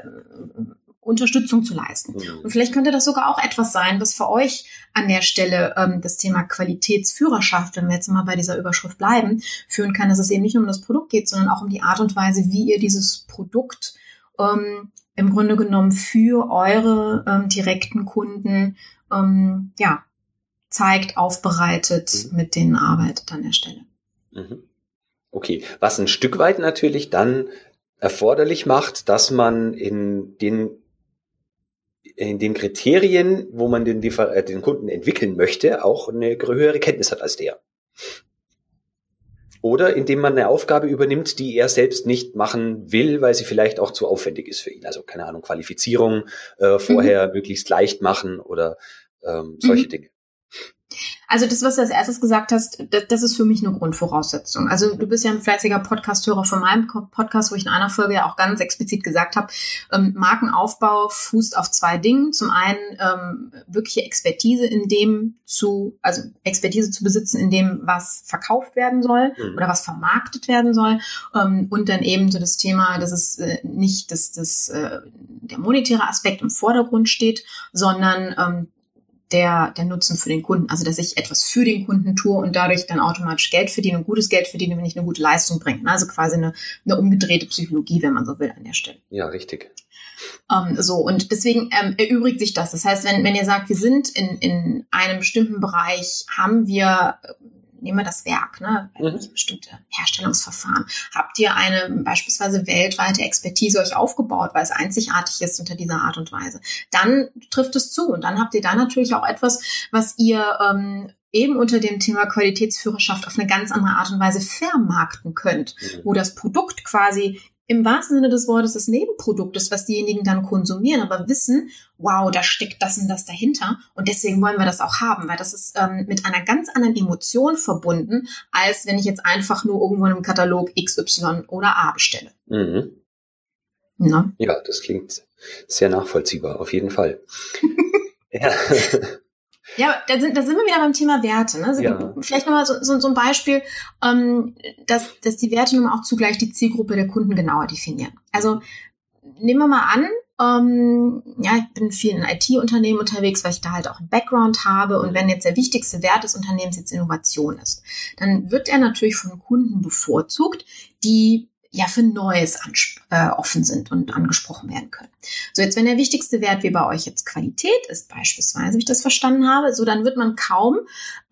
Unterstützung zu leisten. Mhm. Und vielleicht könnte das sogar auch etwas sein, was für euch an der Stelle ähm, das Thema Qualitätsführerschaft, wenn wir jetzt mal bei dieser Überschrift bleiben, führen kann, dass es eben nicht nur um das Produkt geht, sondern auch um die Art und Weise, wie ihr dieses Produkt ähm, im Grunde genommen für eure ähm, direkten Kunden ähm, ja, zeigt, aufbereitet, mhm. mit denen arbeitet an der Stelle. Mhm. Okay, was ein Stück weit natürlich dann erforderlich macht, dass man in den in den Kriterien, wo man den, äh, den Kunden entwickeln möchte, auch eine höhere Kenntnis hat als der. Oder indem man eine Aufgabe übernimmt, die er selbst nicht machen will, weil sie vielleicht auch zu aufwendig ist für ihn. Also keine Ahnung, Qualifizierung äh, vorher mhm. möglichst leicht machen oder ähm, solche mhm. Dinge. Also das, was du als erstes gesagt hast, das, das, ist für mich eine Grundvoraussetzung. Also du bist ja ein fleißiger Podcasthörer von meinem Podcast, wo ich in einer Folge ja auch ganz explizit gesagt habe, ähm, Markenaufbau fußt auf zwei Dingen. Zum einen ähm, wirkliche Expertise in dem zu, also Expertise zu besitzen in dem, was verkauft werden soll mhm. oder was vermarktet werden soll. Ähm, und dann eben so das Thema, dass es äh, nicht dass das, äh, der monetäre Aspekt im Vordergrund steht, sondern ähm, der, der Nutzen für den Kunden. Also, dass ich etwas für den Kunden tue und dadurch dann automatisch Geld verdiene und gutes Geld verdiene, wenn ich eine gute Leistung bringe. Also quasi eine, eine umgedrehte Psychologie, wenn man so will, an der Stelle. Ja, richtig. Ähm, so, und deswegen ähm, erübrigt sich das. Das heißt, wenn, wenn ihr sagt, wir sind in, in einem bestimmten Bereich, haben wir nehmen wir das Werk, ne? Mhm. bestimmte Herstellungsverfahren. Habt ihr eine beispielsweise weltweite Expertise euch aufgebaut, weil es einzigartig ist unter dieser Art und Weise? Dann trifft es zu und dann habt ihr da natürlich auch etwas, was ihr ähm, eben unter dem Thema Qualitätsführerschaft auf eine ganz andere Art und Weise vermarkten könnt, mhm. wo das Produkt quasi im wahrsten Sinne des Wortes das Nebenprodukt ist, was diejenigen dann konsumieren, aber wissen, wow, da steckt das und das dahinter und deswegen wollen wir das auch haben, weil das ist ähm, mit einer ganz anderen Emotion verbunden, als wenn ich jetzt einfach nur irgendwo in einem Katalog X, Y oder A bestelle. Mhm. Na? Ja, das klingt sehr nachvollziehbar, auf jeden Fall. (laughs) ja. Ja, da sind, da sind wir wieder beim Thema Werte. Ne? Also ja. Vielleicht nochmal so, so, so ein Beispiel, ähm, dass, dass die Werte nun auch zugleich die Zielgruppe der Kunden genauer definieren. Also nehmen wir mal an, ähm, ja, ich bin viel in IT-Unternehmen unterwegs, weil ich da halt auch einen Background habe. Und wenn jetzt der wichtigste Wert des Unternehmens jetzt Innovation ist, dann wird er natürlich von Kunden bevorzugt, die ja für Neues äh, offen sind und angesprochen werden können. So, jetzt wenn der wichtigste Wert wie bei euch jetzt Qualität ist, beispielsweise, wie ich das verstanden habe, so dann wird man kaum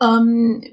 ähm,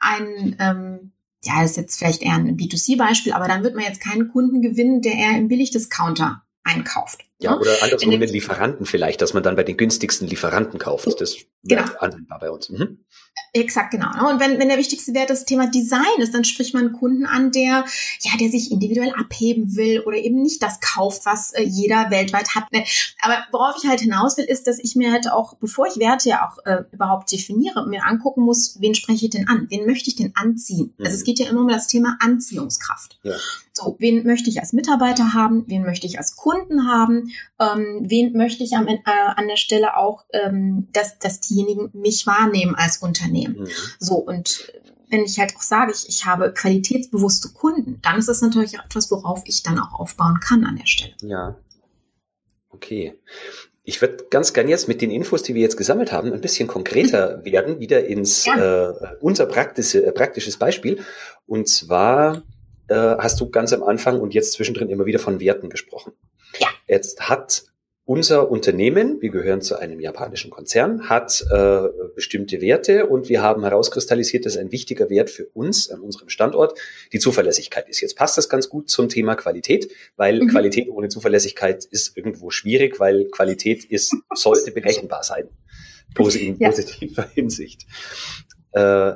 ein ähm, ja, das ist jetzt vielleicht eher ein B2C-Beispiel, aber dann wird man jetzt keinen Kunden gewinnen, der eher im Billigdiscounter einkauft. Ja, ne? oder andersrum mit Lieferanten vielleicht, dass man dann bei den günstigsten Lieferanten kauft. Das genau. anwendbar bei uns. Mhm. Exakt, genau. Ne? Und wenn, wenn der wichtigste Wert das Thema Design ist, dann spricht man einen Kunden an, der, ja, der sich individuell abheben will oder eben nicht das kauft, was äh, jeder weltweit hat. Ne? Aber worauf ich halt hinaus will, ist, dass ich mir halt auch, bevor ich Werte ja auch äh, überhaupt definiere, mir angucken muss, wen spreche ich denn an? Wen möchte ich denn anziehen? Mhm. Also es geht ja immer um das Thema Anziehungskraft. Ja. So, wen möchte ich als Mitarbeiter haben? Wen möchte ich als Kunden haben? Ähm, wen möchte ich am, äh, an der Stelle auch, ähm, dass, dass diejenigen mich wahrnehmen als Unternehmen? nehmen. Mhm. So, und wenn ich halt auch sage, ich, ich habe qualitätsbewusste Kunden, dann ist das natürlich auch etwas, worauf ich dann auch aufbauen kann an der Stelle. Ja. Okay. Ich würde ganz gern jetzt mit den Infos, die wir jetzt gesammelt haben, ein bisschen konkreter (laughs) werden, wieder ins ja. äh, unser praktische, äh, praktisches Beispiel. Und zwar äh, hast du ganz am Anfang und jetzt zwischendrin immer wieder von Werten gesprochen. Ja. Jetzt hat unser Unternehmen, wir gehören zu einem japanischen Konzern, hat äh, bestimmte Werte und wir haben herauskristallisiert, dass ein wichtiger Wert für uns an unserem Standort die Zuverlässigkeit ist. Jetzt passt das ganz gut zum Thema Qualität, weil mhm. Qualität ohne Zuverlässigkeit ist irgendwo schwierig, weil Qualität ist, sollte berechenbar sein. in ja. positiver (laughs) Hinsicht. Äh,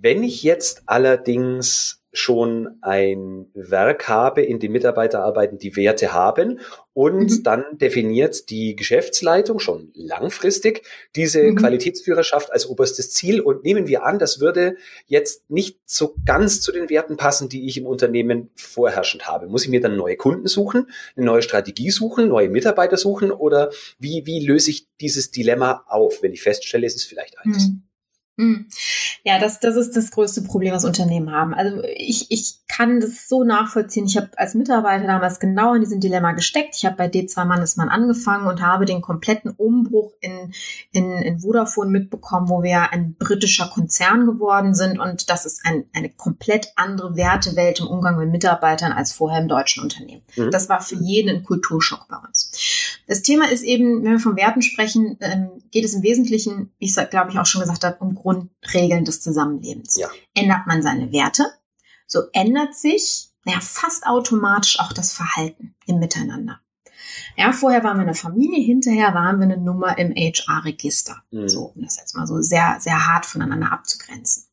wenn ich jetzt allerdings schon ein Werk habe, in dem Mitarbeiter arbeiten, die Werte haben und mhm. dann definiert die Geschäftsleitung schon langfristig diese mhm. Qualitätsführerschaft als oberstes Ziel und nehmen wir an, das würde jetzt nicht so ganz zu den Werten passen, die ich im Unternehmen vorherrschend habe. Muss ich mir dann neue Kunden suchen, eine neue Strategie suchen, neue Mitarbeiter suchen oder wie, wie löse ich dieses Dilemma auf, wenn ich feststelle, es ist vielleicht eines? Mhm. Hm. Ja, das, das ist das größte Problem, was Unternehmen haben. Also ich, ich kann das so nachvollziehen. Ich habe als Mitarbeiter damals genau in diesem Dilemma gesteckt. Ich habe bei D2 Mannesmann angefangen und habe den kompletten Umbruch in, in, in Vodafone mitbekommen, wo wir ein britischer Konzern geworden sind. Und das ist ein, eine komplett andere Wertewelt im Umgang mit Mitarbeitern als vorher im deutschen Unternehmen. Mhm. Das war für jeden ein Kulturschock bei uns. Das Thema ist eben, wenn wir von Werten sprechen, ähm, geht es im Wesentlichen, wie ich glaube ich auch schon gesagt habe, um Grundregeln des Zusammenlebens. Ja. Ändert man seine Werte, so ändert sich naja, fast automatisch auch das Verhalten im Miteinander. Ja, vorher waren wir eine Familie, hinterher waren wir eine Nummer im HR-Register. Mhm. So, um das jetzt mal so sehr, sehr hart voneinander abzugrenzen.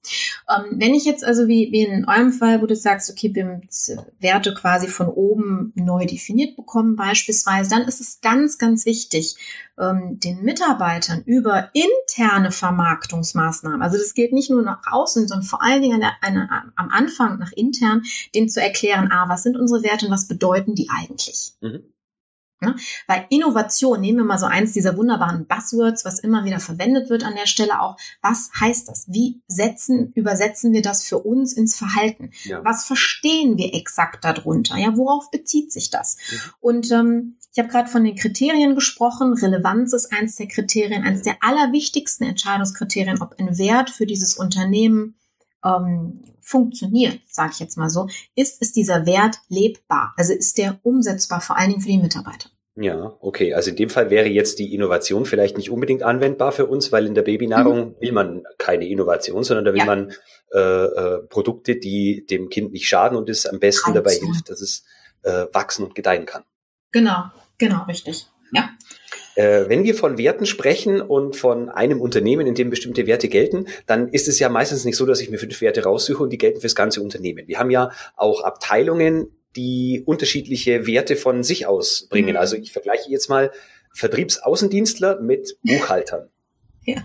Ähm, wenn ich jetzt also wie, wie in eurem Fall, wo du sagst, okay, wir haben Werte quasi von oben neu definiert bekommen beispielsweise, dann ist es ganz, ganz wichtig, ähm, den Mitarbeitern über interne Vermarktungsmaßnahmen, also das gilt nicht nur nach außen, sondern vor allen Dingen eine, eine, am Anfang nach intern, denen zu erklären, ah, was sind unsere Werte und was bedeuten die eigentlich? Mhm. Ne? Weil Innovation, nehmen wir mal so eins dieser wunderbaren Buzzwords, was immer wieder verwendet wird an der Stelle auch. Was heißt das? Wie setzen, übersetzen wir das für uns ins Verhalten? Ja. Was verstehen wir exakt darunter? Ja, worauf bezieht sich das? Mhm. Und ähm, ich habe gerade von den Kriterien gesprochen. Relevanz ist eins der Kriterien, eines der allerwichtigsten Entscheidungskriterien, ob ein Wert für dieses Unternehmen ähm, funktioniert, sage ich jetzt mal so, ist, ist dieser Wert lebbar? Also ist der umsetzbar, vor allen Dingen für die Mitarbeiter? Ja, okay. Also in dem Fall wäre jetzt die Innovation vielleicht nicht unbedingt anwendbar für uns, weil in der Babynahrung mhm. will man keine Innovation, sondern da will ja. man äh, äh, Produkte, die dem Kind nicht schaden und es am besten dabei hilft, dass es äh, wachsen und gedeihen kann. Genau, genau, richtig. Ja. Äh, wenn wir von Werten sprechen und von einem Unternehmen, in dem bestimmte Werte gelten, dann ist es ja meistens nicht so, dass ich mir fünf Werte raussuche und die gelten fürs ganze Unternehmen. Wir haben ja auch Abteilungen die unterschiedliche Werte von sich aus bringen. Mhm. Also ich vergleiche jetzt mal Vertriebsaußendienstler mit Buchhaltern. (laughs) Ja.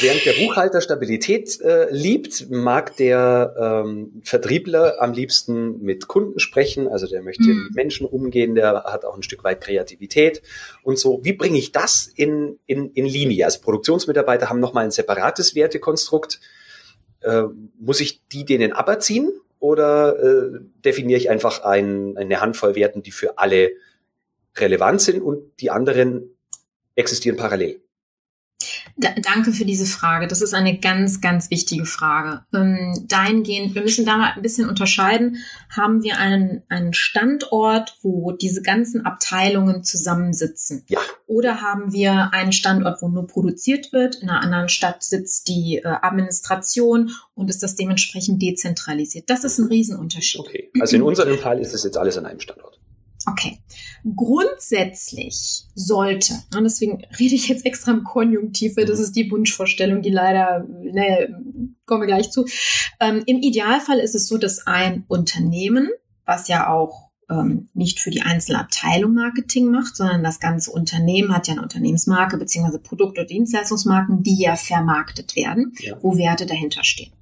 Während der Buchhalter Stabilität äh, liebt, mag der ähm, Vertriebler am liebsten mit Kunden sprechen. Also der möchte mhm. mit Menschen umgehen, der hat auch ein Stück weit Kreativität und so. Wie bringe ich das in, in, in Linie? Also Produktionsmitarbeiter haben nochmal ein separates Wertekonstrukt. Äh, muss ich die denen aberziehen oder äh, definiere ich einfach ein, eine Handvoll Werten, die für alle relevant sind und die anderen existieren parallel? Da, danke für diese Frage. Das ist eine ganz, ganz wichtige Frage. Ähm, dahingehend, wir müssen da mal ein bisschen unterscheiden. Haben wir einen, einen Standort, wo diese ganzen Abteilungen zusammensitzen? Ja. Oder haben wir einen Standort, wo nur produziert wird? In einer anderen Stadt sitzt die äh, Administration und ist das dementsprechend dezentralisiert? Das ist ein Riesenunterschied. Okay. Also in unserem Fall ist es jetzt alles an einem Standort. Okay. Grundsätzlich sollte, und deswegen rede ich jetzt extra im Konjunktiv, das ist die Wunschvorstellung, die leider, naja, kommen wir gleich zu. Ähm, Im Idealfall ist es so, dass ein Unternehmen, was ja auch ähm, nicht für die einzelne Abteilung Marketing macht, sondern das ganze Unternehmen hat ja eine Unternehmensmarke beziehungsweise Produkt- oder Dienstleistungsmarken, die ja vermarktet werden, ja. wo Werte dahinter stehen.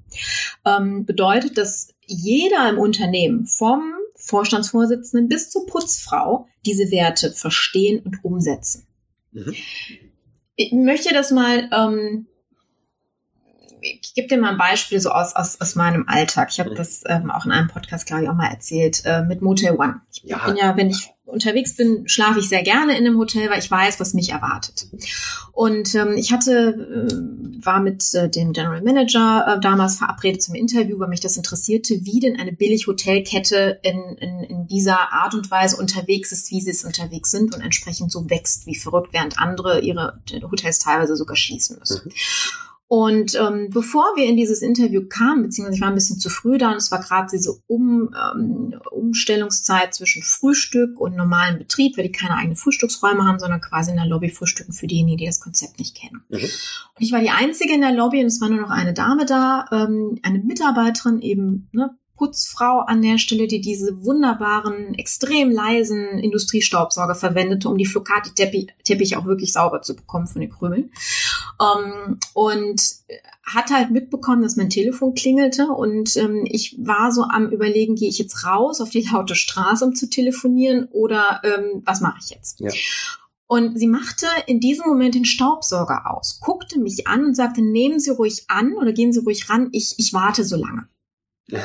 Ähm, bedeutet, dass jeder im Unternehmen vom Vorstandsvorsitzenden bis zur Putzfrau diese Werte verstehen und umsetzen. Mhm. Ich möchte das mal, ähm, ich gebe dir mal ein Beispiel so aus, aus, aus meinem Alltag. Ich habe mhm. das ähm, auch in einem Podcast, glaube ich, auch mal erzählt, äh, mit Motel One. Ich ja. bin ja, wenn ich unterwegs bin, schlafe ich sehr gerne in einem Hotel, weil ich weiß, was mich erwartet. Und ähm, ich hatte, äh, war mit äh, dem General Manager äh, damals verabredet zum Interview, weil mich das interessierte, wie denn eine Billig-Hotelkette in, in, in dieser Art und Weise unterwegs ist, wie sie es unterwegs sind und entsprechend so wächst wie verrückt, während andere ihre Hotels teilweise sogar schließen müssen. Mhm. Und ähm, bevor wir in dieses Interview kamen, beziehungsweise ich war ein bisschen zu früh da und es war gerade diese um, ähm, Umstellungszeit zwischen Frühstück und normalen Betrieb, weil die keine eigenen Frühstücksräume haben, sondern quasi in der Lobby frühstücken für diejenigen, die das Konzept nicht kennen. Mhm. Und ich war die Einzige in der Lobby und es war nur noch eine Dame da, ähm, eine Mitarbeiterin eben, ne, Putzfrau an der Stelle, die diese wunderbaren, extrem leisen Industriestaubsauger verwendete, um die Flocati-Teppiche auch wirklich sauber zu bekommen von den Krümeln. Ähm, und hat halt mitbekommen, dass mein Telefon klingelte und ähm, ich war so am überlegen, gehe ich jetzt raus auf die laute Straße, um zu telefonieren oder ähm, was mache ich jetzt? Ja. Und sie machte in diesem Moment den Staubsauger aus, guckte mich an und sagte, nehmen Sie ruhig an oder gehen Sie ruhig ran, ich, ich warte so lange. (laughs)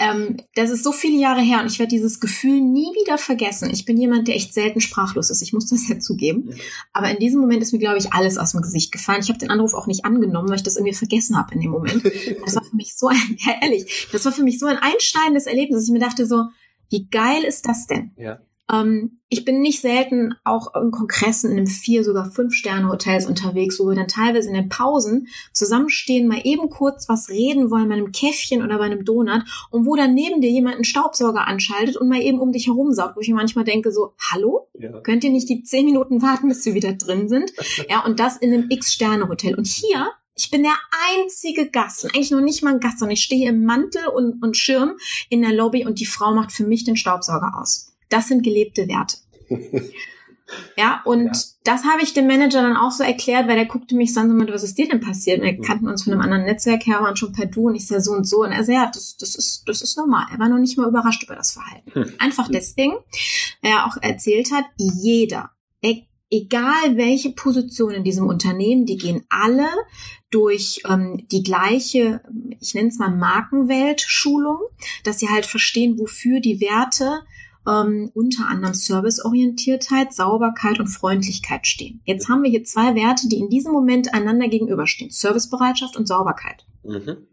Ähm, das ist so viele Jahre her und ich werde dieses Gefühl nie wieder vergessen. Ich bin jemand, der echt selten sprachlos ist. Ich muss das ja zugeben. Aber in diesem Moment ist mir, glaube ich, alles aus dem Gesicht gefallen. Ich habe den Anruf auch nicht angenommen, weil ich das irgendwie vergessen habe in dem Moment. Das war für mich so ein, (laughs) ja ehrlich, das war für mich so ein einsteigendes Erlebnis, dass ich mir dachte so, wie geil ist das denn? Ja. Ähm, ich bin nicht selten auch in Kongressen in einem vier, sogar fünf Sterne Hotels unterwegs, wo wir dann teilweise in den Pausen zusammenstehen, mal eben kurz was reden wollen bei einem Käffchen oder bei einem Donut und wo dann neben dir jemand einen Staubsauger anschaltet und mal eben um dich herum saugt, wo ich mir manchmal denke so, hallo? Ja. Könnt ihr nicht die zehn Minuten warten, bis wir wieder drin sind? (laughs) ja, und das in einem X-Sterne-Hotel. Und hier ich bin der einzige Gast, eigentlich noch nicht mal ein Gast, sondern ich stehe im Mantel und, und Schirm in der Lobby und die Frau macht für mich den Staubsauger aus. Das sind gelebte Werte. (laughs) Ja, und ja. das habe ich dem Manager dann auch so erklärt, weil der guckte mich so an, was ist dir denn passiert? Und wir kannten uns von einem anderen Netzwerk her, waren schon per Du und ich sah so und so. Und er sagt, ja, das, das, ist, das ist normal. Er war noch nicht mal überrascht über das Verhalten. Hm. Einfach deswegen, weil er auch erzählt hat, jeder, e-, egal welche Position in diesem Unternehmen, die gehen alle durch ähm, die gleiche, ich nenne es mal Markenwelt-Schulung, dass sie halt verstehen, wofür die Werte ähm, unter anderem Serviceorientiertheit, Sauberkeit und Freundlichkeit stehen. Jetzt haben wir hier zwei Werte, die in diesem Moment einander gegenüberstehen. Servicebereitschaft und Sauberkeit. Mhm.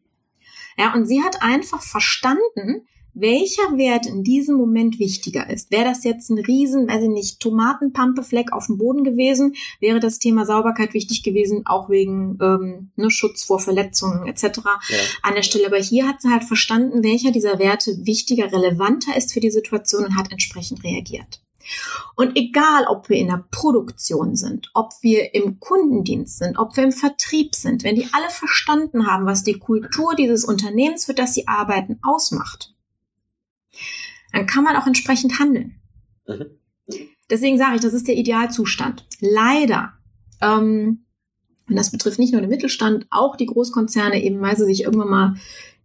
Ja, und sie hat einfach verstanden, welcher Wert in diesem Moment wichtiger ist. Wäre das jetzt ein Riesen, weiß ich nicht, Tomatenpampefleck auf dem Boden gewesen, wäre das Thema Sauberkeit wichtig gewesen, auch wegen ähm, ne, Schutz vor Verletzungen etc. Ja. an der Stelle. Aber hier hat sie halt verstanden, welcher dieser Werte wichtiger, relevanter ist für die Situation und hat entsprechend reagiert. Und egal, ob wir in der Produktion sind, ob wir im Kundendienst sind, ob wir im Vertrieb sind, wenn die alle verstanden haben, was die Kultur dieses Unternehmens, für das sie arbeiten, ausmacht, dann kann man auch entsprechend handeln. Mhm. Deswegen sage ich, das ist der Idealzustand. Leider, ähm, und das betrifft nicht nur den Mittelstand, auch die Großkonzerne, eben weil sie sich irgendwann mal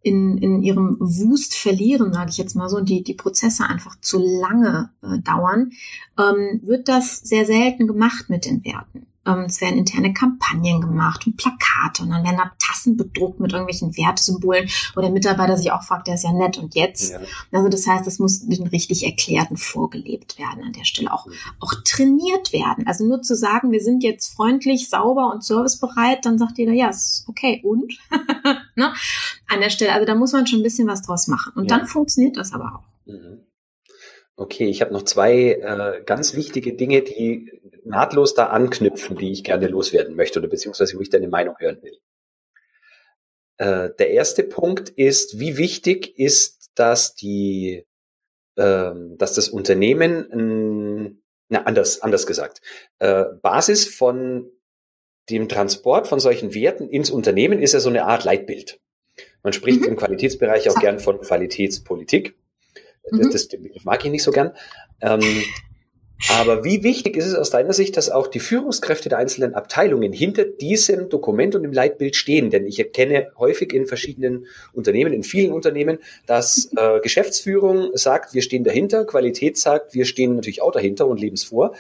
in, in ihrem Wust verlieren, sage ich jetzt mal so, und die, die Prozesse einfach zu lange äh, dauern, ähm, wird das sehr selten gemacht mit den Werten. Ähm, es werden interne Kampagnen gemacht und Plakate und dann werden da Tassen bedruckt mit irgendwelchen Wertesymbolen, wo der Mitarbeiter sich auch fragt, der ist ja nett und jetzt. Ja. Also das heißt, das muss den richtig erklärten vorgelebt werden an der Stelle, auch, auch trainiert werden. Also nur zu sagen, wir sind jetzt freundlich, sauber und servicebereit, dann sagt jeder, ja, ist okay, und? (laughs) ne? An der Stelle, also da muss man schon ein bisschen was draus machen. Und ja. dann funktioniert das aber auch. Mhm. Okay, ich habe noch zwei äh, ganz wichtige Dinge, die nahtlos da anknüpfen, die ich gerne loswerden möchte oder beziehungsweise wo ich deine Meinung hören will. Äh, der erste Punkt ist, wie wichtig ist, dass die, äh, dass das Unternehmen, na anders, anders gesagt, äh, Basis von dem Transport von solchen Werten ins Unternehmen ist ja so eine Art Leitbild. Man spricht mhm. im Qualitätsbereich auch gern von Qualitätspolitik. Mhm. Das, das mag ich nicht so gern. Ähm, aber wie wichtig ist es aus deiner Sicht, dass auch die Führungskräfte der einzelnen Abteilungen hinter diesem Dokument und dem Leitbild stehen? Denn ich erkenne häufig in verschiedenen Unternehmen, in vielen Unternehmen, dass äh, Geschäftsführung sagt, wir stehen dahinter, Qualität sagt, wir stehen natürlich auch dahinter und leben es vor.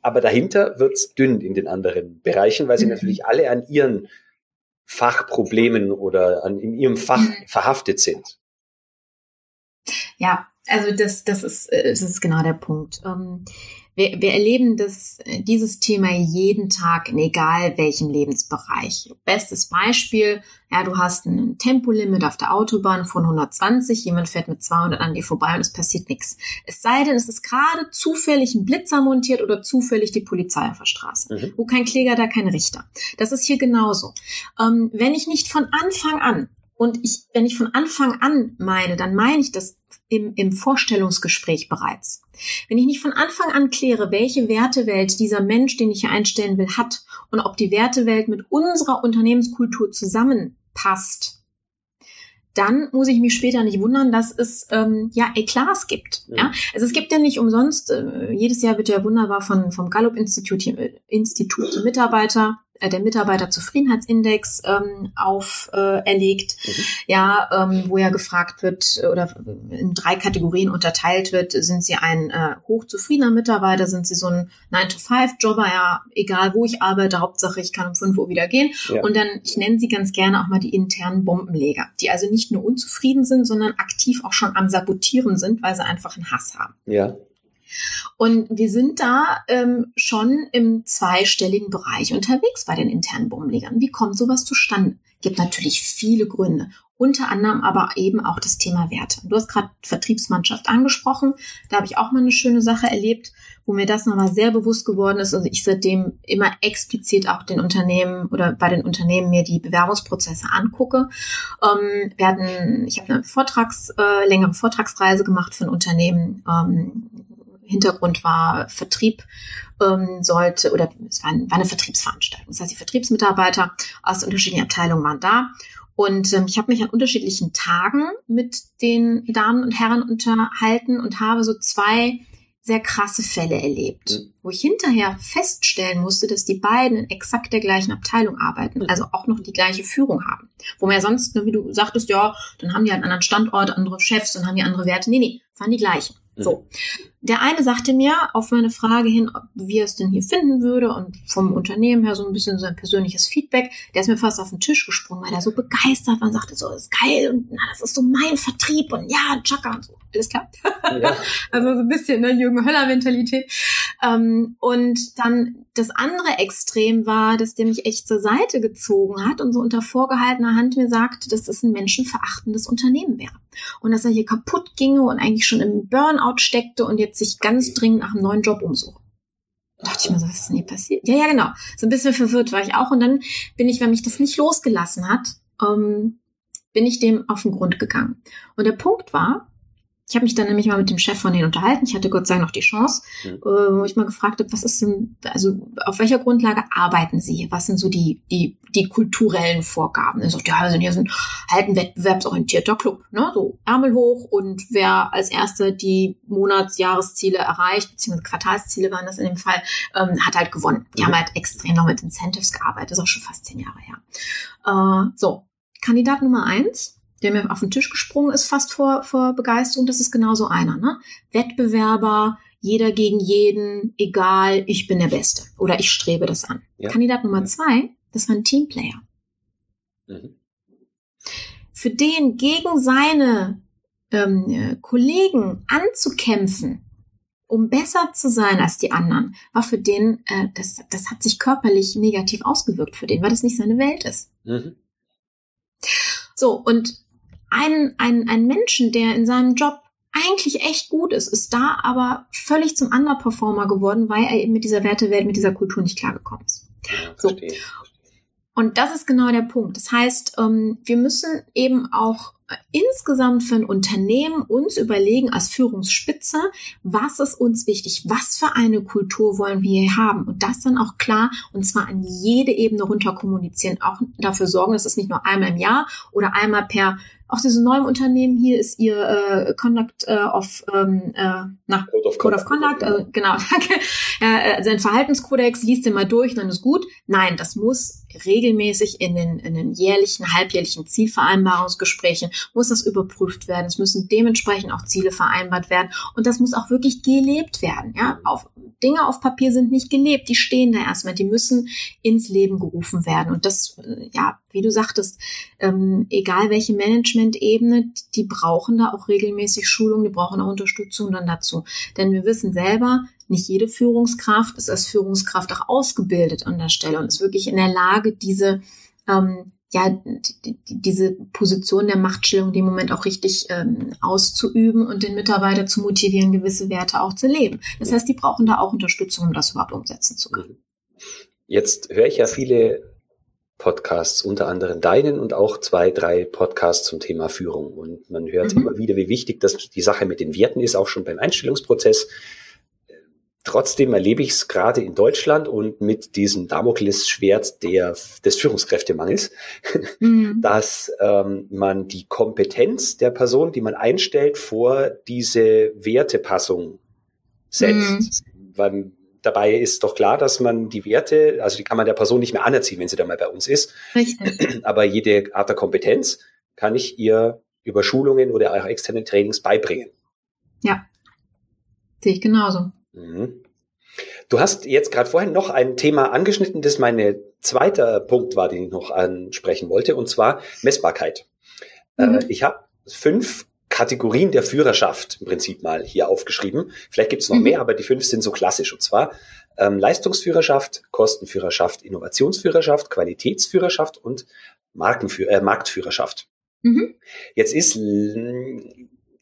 Aber dahinter wird's dünn in den anderen Bereichen, weil sie mhm. natürlich alle an ihren Fachproblemen oder an, in ihrem Fach mhm. verhaftet sind. Ja, also das, das ist, äh, das ist genau der Punkt. Ähm, wir, wir erleben das, äh, dieses Thema jeden Tag in egal welchem Lebensbereich. Bestes Beispiel, ja, du hast ein Tempolimit auf der Autobahn von 120, jemand fährt mit 200 an dir vorbei und es passiert nichts. Es sei denn, es ist gerade zufällig ein Blitzer montiert oder zufällig die Polizei auf der Straße. Mhm. Wo kein Kläger, da kein Richter. Das ist hier genauso. Ähm, wenn ich nicht von Anfang an und ich, wenn ich von Anfang an meine, dann meine ich das im, im Vorstellungsgespräch bereits. Wenn ich nicht von Anfang an kläre, welche Wertewelt dieser Mensch, den ich hier einstellen will, hat und ob die Wertewelt mit unserer Unternehmenskultur zusammenpasst, dann muss ich mich später nicht wundern, dass es ähm, ja Eklats gibt. Ja. ja. Also es gibt ja nicht umsonst, äh, jedes Jahr wird ja wunderbar von, vom Gallup-Institut Institut Mitarbeiter äh, der Mitarbeiterzufriedenheitsindex ähm, auferlegt, äh, mhm. ja, ähm, wo ja gefragt wird äh, oder in drei Kategorien unterteilt wird, sind Sie ein äh, hochzufriedener Mitarbeiter, sind Sie so ein 9-to-5-Jobber, ja, egal wo ich arbeite, Hauptsache ich kann um 5 Uhr wieder gehen. Ja. Und dann, ich nenne sie ganz gerne auch mal die internen Bombenleger, die also nicht nur unzufrieden sind, sondern aktiv auch schon am Sabotieren sind, weil sie einfach einen Hass haben. Ja. Und wir sind da ähm, schon im zweistelligen Bereich unterwegs bei den internen Bombenlegern. Wie kommt sowas zustande? Gibt natürlich viele Gründe. Unter anderem aber eben auch das Thema Werte. Du hast gerade Vertriebsmannschaft angesprochen. Da habe ich auch mal eine schöne Sache erlebt, wo mir das nochmal sehr bewusst geworden ist. Also ich seitdem immer explizit auch den Unternehmen oder bei den Unternehmen mir die Bewerbungsprozesse angucke. Ähm, wir hatten, ich habe eine Vortrags, äh, längere Vortragsreise gemacht ein Unternehmen, ähm, Hintergrund war Vertrieb ähm, sollte, oder es war, war eine Vertriebsveranstaltung. Das heißt, die Vertriebsmitarbeiter aus unterschiedlichen Abteilungen waren da. Und ähm, ich habe mich an unterschiedlichen Tagen mit den Damen und Herren unterhalten und habe so zwei sehr krasse Fälle erlebt, mhm. wo ich hinterher feststellen musste, dass die beiden in exakt der gleichen Abteilung arbeiten, mhm. also auch noch die gleiche Führung haben. Wo man ja sonst, wie du sagtest, ja, dann haben die halt einen anderen Standort, andere Chefs, dann haben die andere Werte. Nee, nee, waren die gleichen. Mhm. So. Der eine sagte mir auf meine Frage hin, wie er es denn hier finden würde und vom Unternehmen her so ein bisschen sein persönliches Feedback. Der ist mir fast auf den Tisch gesprungen, weil er so begeistert war und sagte so, das ist geil und na, das ist so mein Vertrieb und ja, Chaka und so. Alles klar. Ja. (laughs) also so ein bisschen ne, Jürgen Höller-Mentalität. Ähm, und dann das andere Extrem war, dass der mich echt zur Seite gezogen hat und so unter vorgehaltener Hand mir sagte, dass das ein menschenverachtendes Unternehmen wäre. Und dass er hier kaputt ginge und eigentlich schon im Burnout steckte und jetzt sich ganz dringend nach einem neuen Job umsuche. Da dachte ich mir so, was ist denn hier passiert? Ja, ja, genau. So ein bisschen verwirrt war ich auch. Und dann bin ich, weil mich das nicht losgelassen hat, ähm, bin ich dem auf den Grund gegangen. Und der Punkt war, ich habe mich dann nämlich mal mit dem Chef von denen unterhalten. Ich hatte Gott sei Dank noch die Chance, mhm. äh, wo ich mal gefragt habe, was ist denn, also auf welcher Grundlage arbeiten Sie? Was sind so die, die, die kulturellen Vorgaben? Er sagt, ja, wir sind hier so ein halt ein wettbewerbsorientierter Club, ne? So Ärmel hoch und wer als erster die Monatsjahresziele erreicht, beziehungsweise Quartalsziele waren das in dem Fall, ähm, hat halt gewonnen. Die mhm. haben halt extrem noch mit Incentives gearbeitet, das ist auch schon fast zehn Jahre her. Äh, so, Kandidat Nummer eins der mir auf den Tisch gesprungen ist, fast vor, vor Begeisterung, das ist genauso einer. Ne? Wettbewerber, jeder gegen jeden, egal, ich bin der Beste oder ich strebe das an. Ja. Kandidat Nummer zwei, das war ein Teamplayer. Mhm. Für den gegen seine ähm, äh, Kollegen anzukämpfen, um besser zu sein als die anderen, war für den, äh, das, das hat sich körperlich negativ ausgewirkt für den, weil das nicht seine Welt ist. Mhm. So, und einen, einen, einen Menschen, der in seinem Job eigentlich echt gut ist, ist da aber völlig zum Underperformer geworden, weil er eben mit dieser Wertewelt, mit dieser Kultur nicht klargekommen ist. So. Und das ist genau der Punkt. Das heißt, ähm, wir müssen eben auch insgesamt für ein Unternehmen uns überlegen als Führungsspitze, was ist uns wichtig, was für eine Kultur wollen wir haben und das dann auch klar und zwar an jede Ebene runter kommunizieren, auch dafür sorgen, dass es nicht nur einmal im Jahr oder einmal per auch diese neuen Unternehmen hier ist ihr äh, Conduct äh, of ähm, äh, nach Code of Code Conduct, of Conduct. Äh, genau (laughs) danke. Äh, sein Verhaltenskodex liest den mal durch dann ist gut. Nein das muss regelmäßig in den in den jährlichen halbjährlichen Zielvereinbarungsgesprächen muss das überprüft werden. Es müssen dementsprechend auch Ziele vereinbart werden. Und das muss auch wirklich gelebt werden ja. Auf Dinge auf Papier sind nicht gelebt die stehen da erstmal. Die müssen ins Leben gerufen werden. Und das äh, ja wie du sagtest ähm, egal welche Management Management-Ebene, die brauchen da auch regelmäßig Schulung, die brauchen auch Unterstützung dann dazu. Denn wir wissen selber, nicht jede Führungskraft ist als Führungskraft auch ausgebildet an der Stelle und ist wirklich in der Lage, diese ähm, ja, die, diese Position der Machtstellung im Moment auch richtig ähm, auszuüben und den Mitarbeiter zu motivieren, gewisse Werte auch zu leben. Das heißt, die brauchen da auch Unterstützung, um das überhaupt umsetzen zu können. Jetzt höre ich ja viele Podcasts, unter anderem deinen und auch zwei, drei Podcasts zum Thema Führung. Und man hört mhm. immer wieder, wie wichtig das die Sache mit den Werten ist, auch schon beim Einstellungsprozess. Trotzdem erlebe ich es gerade in Deutschland und mit diesem Damoklesschwert der, des Führungskräftemangels, mhm. (laughs) dass ähm, man die Kompetenz der Person, die man einstellt, vor diese Wertepassung setzt. Mhm. Weil dabei ist doch klar, dass man die Werte, also die kann man der Person nicht mehr anerziehen, wenn sie dann mal bei uns ist. Richtig. (clears throat) Aber jede Art der Kompetenz kann ich ihr über Schulungen oder auch externe Trainings beibringen. Ja, sehe ich genauso. Mhm. Du hast jetzt gerade vorhin noch ein Thema angeschnitten, das mein zweiter Punkt war, den ich noch ansprechen wollte, und zwar Messbarkeit. Mhm. Äh, ich habe fünf Kategorien der Führerschaft im Prinzip mal hier aufgeschrieben. Vielleicht gibt es noch mhm. mehr, aber die fünf sind so klassisch. Und zwar ähm, Leistungsführerschaft, Kostenführerschaft, Innovationsführerschaft, Qualitätsführerschaft und Markenführ äh, Marktführerschaft. Mhm. Jetzt ist,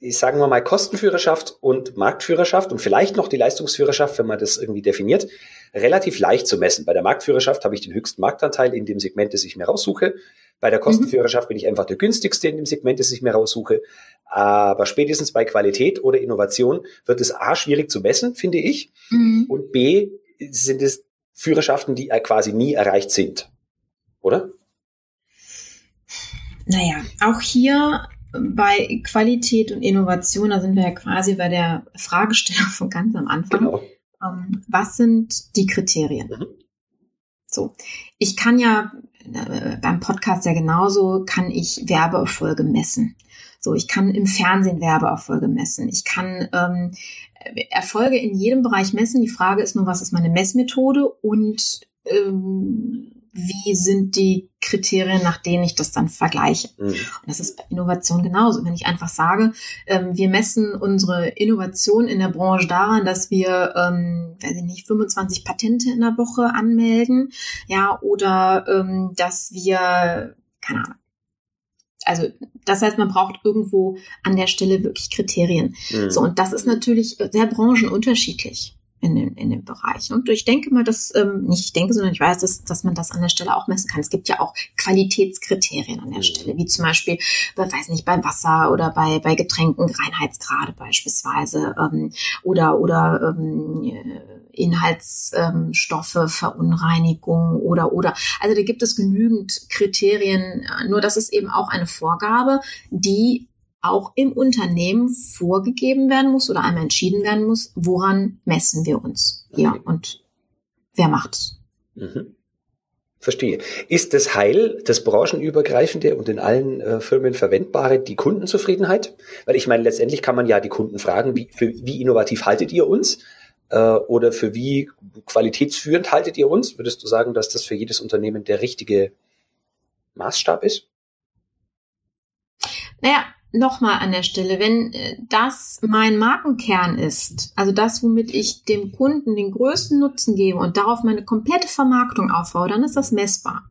ich sagen wir mal, Kostenführerschaft und Marktführerschaft und vielleicht noch die Leistungsführerschaft, wenn man das irgendwie definiert, relativ leicht zu messen. Bei der Marktführerschaft habe ich den höchsten Marktanteil in dem Segment, das ich mir raussuche. Bei der mhm. Kostenführerschaft bin ich einfach der günstigste in dem Segment, das ich mir raussuche. Aber spätestens bei Qualität oder Innovation wird es A schwierig zu messen, finde ich. Mhm. Und B sind es Führerschaften, die quasi nie erreicht sind. Oder? Naja, auch hier bei Qualität und Innovation, da sind wir ja quasi bei der Fragestellung (laughs) von ganz am Anfang. Genau. Ähm, was sind die Kriterien? Mhm. So, ich kann ja äh, beim Podcast ja genauso, kann ich Werbeerfolge messen. So, ich kann im Fernsehen Werbeerfolge messen. Ich kann ähm, Erfolge in jedem Bereich messen. Die Frage ist nur, was ist meine Messmethode und ähm, wie sind die Kriterien, nach denen ich das dann vergleiche. Mhm. Und das ist bei Innovation genauso. Wenn ich einfach sage, ähm, wir messen unsere Innovation in der Branche daran, dass wir, ähm, weiß ich nicht, 25 Patente in der Woche anmelden, ja, oder ähm, dass wir, keine Ahnung, also das heißt, man braucht irgendwo an der Stelle wirklich Kriterien. Mhm. So, und das ist natürlich sehr branchenunterschiedlich in dem, in dem Bereich. Und ich denke mal, dass, ähm, nicht ich denke, sondern ich weiß, dass, dass man das an der Stelle auch messen kann. Es gibt ja auch Qualitätskriterien an der mhm. Stelle, wie zum Beispiel, weiß nicht, bei Wasser oder bei, bei Getränken, Reinheitsgrade beispielsweise, ähm, oder, oder ähm, Inhaltsstoffe, Verunreinigung oder, oder. Also da gibt es genügend Kriterien, nur das ist eben auch eine Vorgabe, die auch im Unternehmen vorgegeben werden muss oder einmal entschieden werden muss, woran messen wir uns hier und wer macht's. Mhm. Verstehe. Ist das Heil, das branchenübergreifende und in allen äh, Firmen verwendbare, die Kundenzufriedenheit? Weil ich meine, letztendlich kann man ja die Kunden fragen, wie, für, wie innovativ haltet ihr uns? Äh, oder für wie qualitätsführend haltet ihr uns? Würdest du sagen, dass das für jedes Unternehmen der richtige Maßstab ist? Naja, nochmal an der Stelle, wenn äh, das mein Markenkern ist, also das, womit ich dem Kunden den größten Nutzen gebe und darauf meine komplette Vermarktung aufbaue, dann ist das messbar.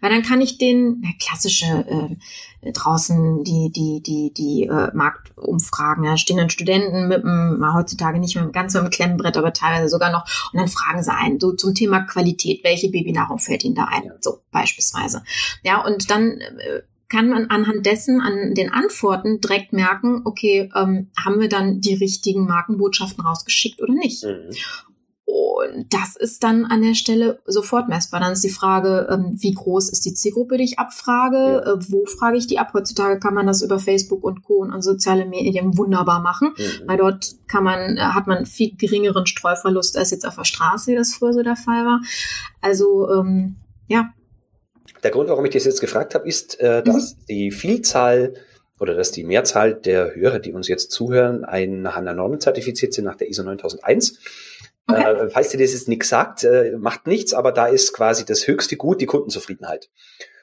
Weil dann kann ich den, na, klassische äh, draußen die die die die äh, Marktumfragen, da stehen dann Studenten mit dem, heutzutage nicht mehr ganz so im Klemmbrett, aber teilweise sogar noch, und dann fragen sie ein, so zum Thema Qualität, welche Babynahrung fällt ihnen da ein, so beispielsweise. Ja, und dann äh, kann man anhand dessen, an den Antworten direkt merken, okay, ähm, haben wir dann die richtigen Markenbotschaften rausgeschickt oder nicht? Mhm. Und das ist dann an der Stelle sofort messbar. Dann ist die Frage, ähm, wie groß ist die Zielgruppe, die ich abfrage? Ja. Äh, wo frage ich die ab? Heutzutage kann man das über Facebook und Co. und soziale Medien wunderbar machen, mhm. weil dort kann man, äh, hat man viel geringeren Streuverlust als jetzt auf der Straße, wie das früher so der Fall war. Also, ähm, ja, der Grund, warum ich das jetzt gefragt habe, ist, äh, dass mhm. die Vielzahl oder dass die Mehrzahl der Hörer, die uns jetzt zuhören, ein, nach einer Normen zertifiziert sind, nach der ISO 9001. Okay. Äh, falls dir das jetzt nichts sagt, äh, macht nichts, aber da ist quasi das höchste Gut die Kundenzufriedenheit.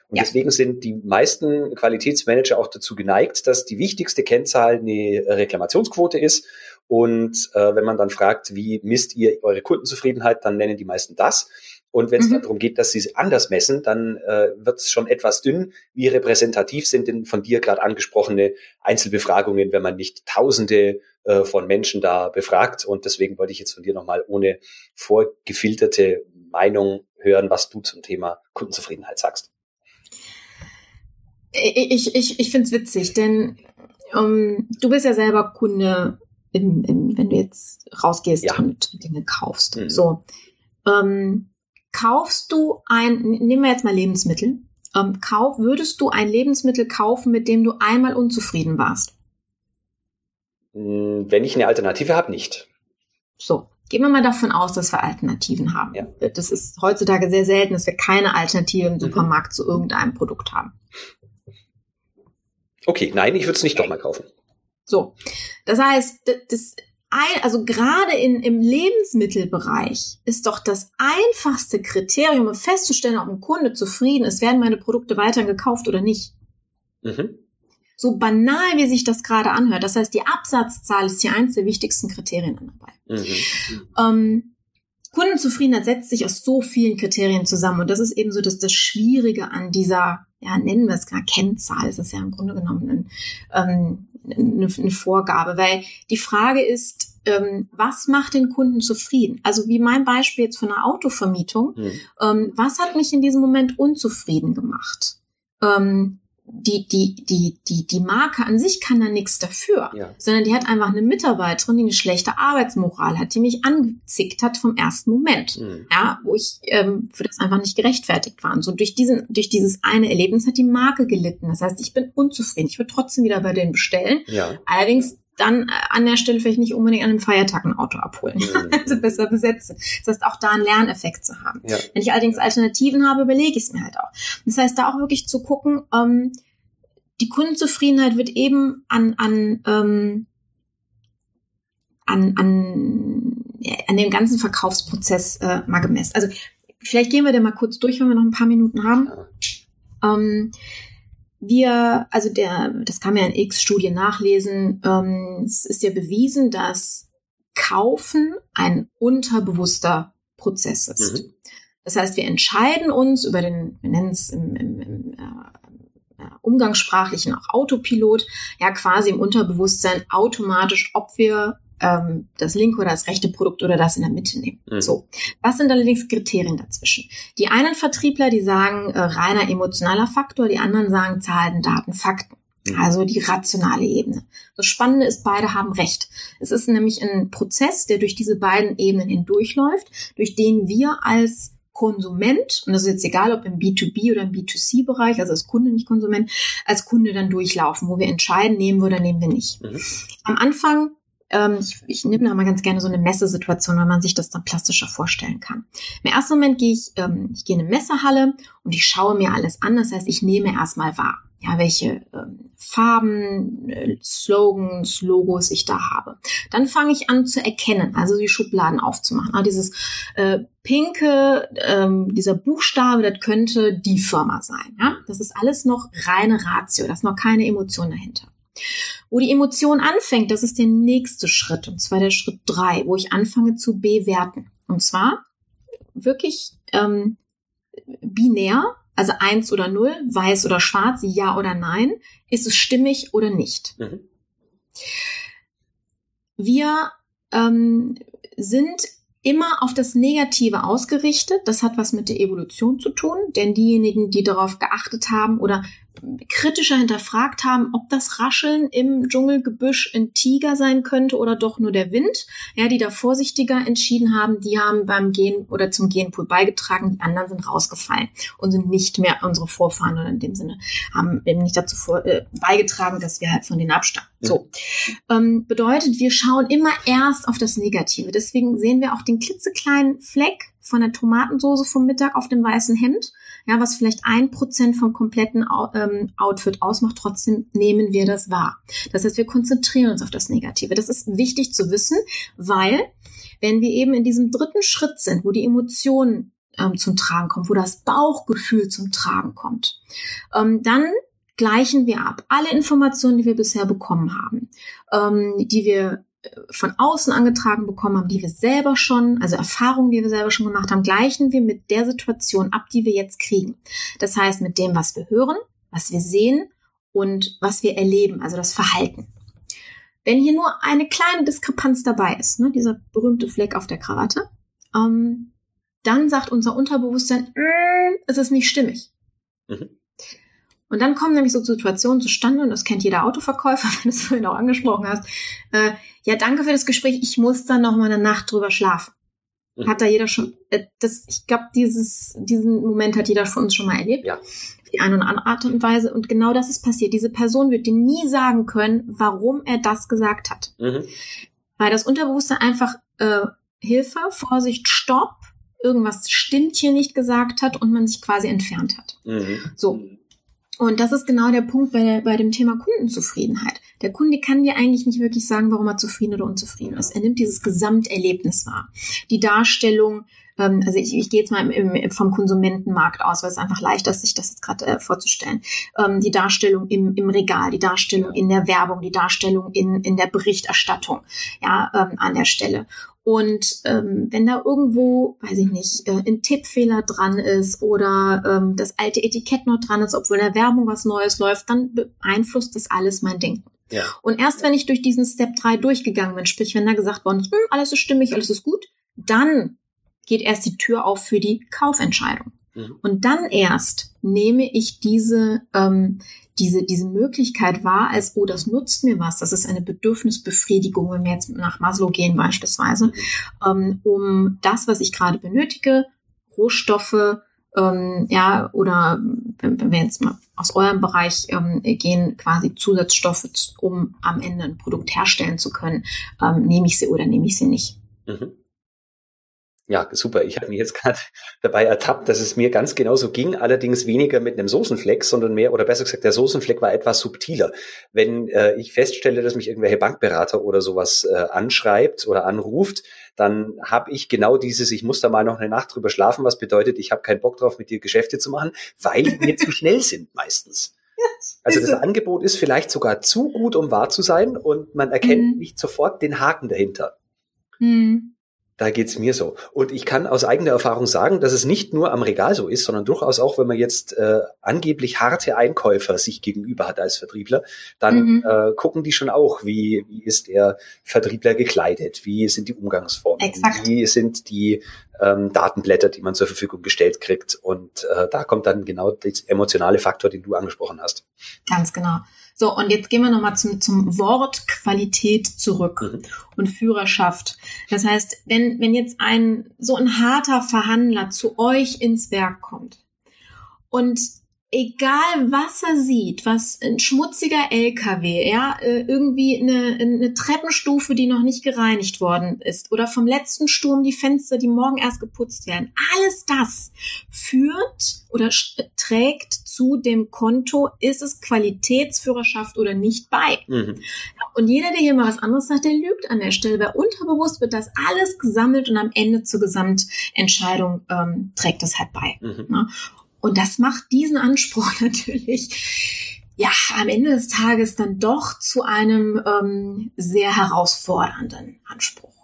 Und ja. deswegen sind die meisten Qualitätsmanager auch dazu geneigt, dass die wichtigste Kennzahl eine Reklamationsquote ist. Und äh, wenn man dann fragt, wie misst ihr eure Kundenzufriedenheit, dann nennen die meisten das. Und wenn es mhm. darum geht, dass sie es anders messen, dann äh, wird es schon etwas dünn. Wie repräsentativ sind denn von dir gerade angesprochene Einzelbefragungen, wenn man nicht Tausende äh, von Menschen da befragt? Und deswegen wollte ich jetzt von dir nochmal ohne vorgefilterte Meinung hören, was du zum Thema Kundenzufriedenheit sagst. Ich, ich, ich finde es witzig, denn um, du bist ja selber Kunde, im, im, wenn du jetzt rausgehst ja. und Dinge kaufst. Mhm. So. Ähm, kaufst du ein, nehmen wir jetzt mal Lebensmittel, ähm, kauf, würdest du ein Lebensmittel kaufen, mit dem du einmal unzufrieden warst? Hm, wenn ich eine Alternative habe, nicht. So, gehen wir mal davon aus, dass wir Alternativen haben. Ja. Das ist heutzutage sehr selten, dass wir keine Alternative im mhm. Supermarkt mhm. zu irgendeinem Produkt haben. Okay, nein, ich würde es nicht doch mal kaufen. So, das heißt, das, ein, also gerade in, im Lebensmittelbereich ist doch das einfachste Kriterium, um festzustellen, ob ein Kunde zufrieden ist, werden meine Produkte weiter gekauft oder nicht. Mhm. So banal, wie sich das gerade anhört. Das heißt, die Absatzzahl ist hier eins der wichtigsten Kriterien dabei. Mhm. Ähm, Kundenzufriedenheit setzt sich aus so vielen Kriterien zusammen. Und das ist eben so das, das Schwierige an dieser, ja, nennen wir es gar Kennzahl. Es ist ja im Grunde genommen ein, ähm, eine, eine Vorgabe, weil die Frage ist, ähm, was macht den Kunden zufrieden? Also wie mein Beispiel jetzt von einer Autovermietung, mhm. ähm, was hat mich in diesem Moment unzufrieden gemacht? Die, die, die, die, die Marke an sich kann da nichts dafür, ja. sondern die hat einfach eine Mitarbeiterin, die eine schlechte Arbeitsmoral hat, die mich angezickt hat vom ersten Moment, mhm. ja, wo ich ähm, für das einfach nicht gerechtfertigt war. Und so durch diesen, durch dieses eine Erlebnis hat die Marke gelitten. Das heißt, ich bin unzufrieden. Ich würde trotzdem wieder bei denen bestellen. Ja. Allerdings dann äh, an der Stelle vielleicht nicht unbedingt an einem Feiertag ein Auto abholen. Mhm. (laughs) also besser besetzen. Das heißt, auch da einen Lerneffekt zu haben. Ja. Wenn ich allerdings Alternativen habe, überlege ich es mir halt auch. Das heißt, da auch wirklich zu gucken, ähm, die Kundenzufriedenheit wird eben an, an, ähm, an, an, an dem ganzen Verkaufsprozess äh, mal gemessen. Also vielleicht gehen wir da mal kurz durch, wenn wir noch ein paar Minuten haben. Ähm, wir, also der, das kann man ja in X-Studien nachlesen, ähm, es ist ja bewiesen, dass Kaufen ein unterbewusster Prozess ist. Mhm. Das heißt, wir entscheiden uns über den, wir nennen es im, im, im äh, umgangssprachlichen auch Autopilot, ja quasi im Unterbewusstsein automatisch, ob wir ähm, das linke oder das rechte Produkt oder das in der Mitte nehmen. Mhm. So. Was sind allerdings Kriterien dazwischen? Die einen Vertriebler, die sagen äh, reiner emotionaler Faktor, die anderen sagen Zahlen, Daten, Fakten. Mhm. Also die rationale Ebene. Das Spannende ist, beide haben recht. Es ist nämlich ein Prozess, der durch diese beiden Ebenen hindurchläuft, durch den wir als Konsument, und das ist jetzt egal, ob im B2B oder im B2C-Bereich, also als Kunde, nicht Konsument, als Kunde dann durchlaufen, wo wir entscheiden, nehmen wir oder nehmen wir nicht. Mhm. Am Anfang ähm, ich, ich nehme da mal ganz gerne so eine Messesituation, weil man sich das dann plastischer vorstellen kann. Im ersten Moment gehe ich, ähm, ich gehe in eine Messehalle und ich schaue mir alles an. Das heißt, ich nehme erstmal wahr, ja, welche ähm, Farben, äh, Slogans, Logos ich da habe. Dann fange ich an zu erkennen, also die Schubladen aufzumachen. Ah, dieses äh, pinke, ähm, dieser Buchstabe, das könnte die Firma sein. Ja? Das ist alles noch reine Ratio, da ist noch keine Emotion dahinter. Wo die Emotion anfängt, das ist der nächste Schritt, und zwar der Schritt drei, wo ich anfange zu bewerten. Und zwar wirklich ähm, binär, also eins oder null, weiß oder schwarz, ja oder nein, ist es stimmig oder nicht. Mhm. Wir ähm, sind immer auf das Negative ausgerichtet. Das hat was mit der Evolution zu tun, denn diejenigen, die darauf geachtet haben oder kritischer hinterfragt haben, ob das Rascheln im Dschungelgebüsch ein Tiger sein könnte oder doch nur der Wind. Ja, die da vorsichtiger entschieden haben, die haben beim Gehen oder zum Genpool beigetragen, die anderen sind rausgefallen und sind nicht mehr unsere Vorfahren oder in dem Sinne haben eben nicht dazu vor, äh, beigetragen, dass wir halt von denen abstammen. So. Ähm, bedeutet, wir schauen immer erst auf das Negative. Deswegen sehen wir auch den klitzekleinen Fleck von der Tomatensauce vom Mittag auf dem weißen Hemd ja, was vielleicht ein Prozent vom kompletten ähm, Outfit ausmacht, trotzdem nehmen wir das wahr. Das heißt, wir konzentrieren uns auf das Negative. Das ist wichtig zu wissen, weil wenn wir eben in diesem dritten Schritt sind, wo die Emotionen ähm, zum Tragen kommen, wo das Bauchgefühl zum Tragen kommt, ähm, dann gleichen wir ab. Alle Informationen, die wir bisher bekommen haben, ähm, die wir von außen angetragen bekommen haben, die wir selber schon, also Erfahrungen, die wir selber schon gemacht haben, gleichen wir mit der Situation ab, die wir jetzt kriegen. Das heißt, mit dem, was wir hören, was wir sehen und was wir erleben, also das Verhalten. Wenn hier nur eine kleine Diskrepanz dabei ist, ne, dieser berühmte Fleck auf der Krawatte, ähm, dann sagt unser Unterbewusstsein, mm, es ist nicht stimmig. Mhm. Und dann kommen nämlich so Situationen zustande, und das kennt jeder Autoverkäufer, (laughs) wenn du es vorhin auch angesprochen hast. Äh, ja, danke für das Gespräch, ich muss dann noch mal eine Nacht drüber schlafen. Mhm. Hat da jeder schon, äh, das, ich glaube, diesen Moment hat jeder von uns schon mal erlebt. Ja. Die eine oder andere Art und Weise. Und genau das ist passiert. Diese Person wird dir nie sagen können, warum er das gesagt hat. Mhm. Weil das Unterbewusstsein einfach äh, Hilfe, Vorsicht, Stopp, irgendwas stimmt hier nicht gesagt hat und man sich quasi entfernt hat. Mhm. So. Und das ist genau der Punkt bei, der, bei dem Thema Kundenzufriedenheit. Der Kunde kann dir eigentlich nicht wirklich sagen, warum er zufrieden oder unzufrieden ist. Er nimmt dieses Gesamterlebnis wahr. Die Darstellung, ähm, also ich, ich gehe jetzt mal im, im, vom Konsumentenmarkt aus, weil es einfach leichter ist, sich das jetzt gerade äh, vorzustellen. Ähm, die Darstellung im, im Regal, die Darstellung in der Werbung, die Darstellung in, in der Berichterstattung, ja, ähm, an der Stelle. Und ähm, wenn da irgendwo, weiß ich nicht, äh, ein Tippfehler dran ist oder ähm, das alte Etikett noch dran ist, obwohl in der Werbung was Neues läuft, dann beeinflusst das alles mein Denken. Ja. Und erst wenn ich durch diesen Step 3 durchgegangen bin, sprich, wenn da gesagt worden ist, hm, alles ist stimmig, alles ist gut, dann geht erst die Tür auf für die Kaufentscheidung. Mhm. Und dann erst nehme ich diese, ähm, diese, diese Möglichkeit wahr, als, oh, das nutzt mir was. Das ist eine Bedürfnisbefriedigung, wenn wir jetzt nach Maslow gehen beispielsweise, ähm, um das, was ich gerade benötige, Rohstoffe, ähm, ja, oder wenn, wenn wir jetzt mal aus eurem Bereich ähm, gehen, quasi Zusatzstoffe, um am Ende ein Produkt herstellen zu können, ähm, nehme ich sie oder nehme ich sie nicht. Mhm. Ja, super. Ich habe mich jetzt gerade (laughs) dabei ertappt, dass es mir ganz genauso ging, allerdings weniger mit einem Soßenfleck, sondern mehr, oder besser gesagt, der Soßenfleck war etwas subtiler. Wenn äh, ich feststelle, dass mich irgendwelche Bankberater oder sowas äh, anschreibt oder anruft, dann habe ich genau dieses, ich muss da mal noch eine Nacht drüber schlafen, was bedeutet, ich habe keinen Bock drauf, mit dir Geschäfte zu machen, weil die mir zu schnell sind meistens. (laughs) Also das Angebot ist vielleicht sogar zu gut, um wahr zu sein und man erkennt mhm. nicht sofort den Haken dahinter. Mhm. Da geht's mir so. Und ich kann aus eigener Erfahrung sagen, dass es nicht nur am Regal so ist, sondern durchaus auch, wenn man jetzt äh, angeblich harte Einkäufer sich gegenüber hat als Vertriebler, dann mhm. äh, gucken die schon auch, wie, wie ist der Vertriebler gekleidet, wie sind die Umgangsformen, Exakt. wie sind die ähm, Datenblätter, die man zur Verfügung gestellt kriegt. Und äh, da kommt dann genau der emotionale Faktor, den du angesprochen hast. Ganz genau. So, und jetzt gehen wir nochmal zum, zum Wort Qualität zurück mhm. und Führerschaft. Das heißt, wenn, wenn jetzt ein so ein harter Verhandler zu euch ins Werk kommt und egal was er sieht, was ein schmutziger LKW, ja, äh, irgendwie eine, eine Treppenstufe, die noch nicht gereinigt worden ist oder vom letzten Sturm die Fenster, die morgen erst geputzt werden, alles das führt oder trägt zu dem Konto, ist es Qualitätsführerschaft oder nicht bei. Mhm. Und jeder, der hier mal was anderes sagt, der lügt an der Stelle, weil unterbewusst wird das alles gesammelt und am Ende zur Gesamtentscheidung ähm, trägt das halt bei. Mhm. Ne? Und das macht diesen Anspruch (laughs) natürlich ja am Ende des Tages dann doch zu einem ähm, sehr herausfordernden Anspruch.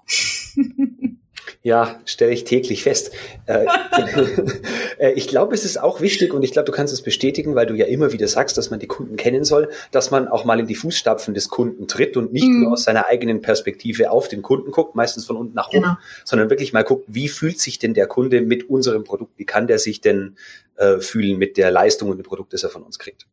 (laughs) Ja, stelle ich täglich fest. Äh, (laughs) äh, ich glaube, es ist auch wichtig und ich glaube, du kannst es bestätigen, weil du ja immer wieder sagst, dass man die Kunden kennen soll, dass man auch mal in die Fußstapfen des Kunden tritt und nicht mhm. nur aus seiner eigenen Perspektive auf den Kunden guckt, meistens von unten nach oben, genau. sondern wirklich mal guckt, wie fühlt sich denn der Kunde mit unserem Produkt, wie kann der sich denn äh, fühlen mit der Leistung und dem Produkt, das er von uns kriegt.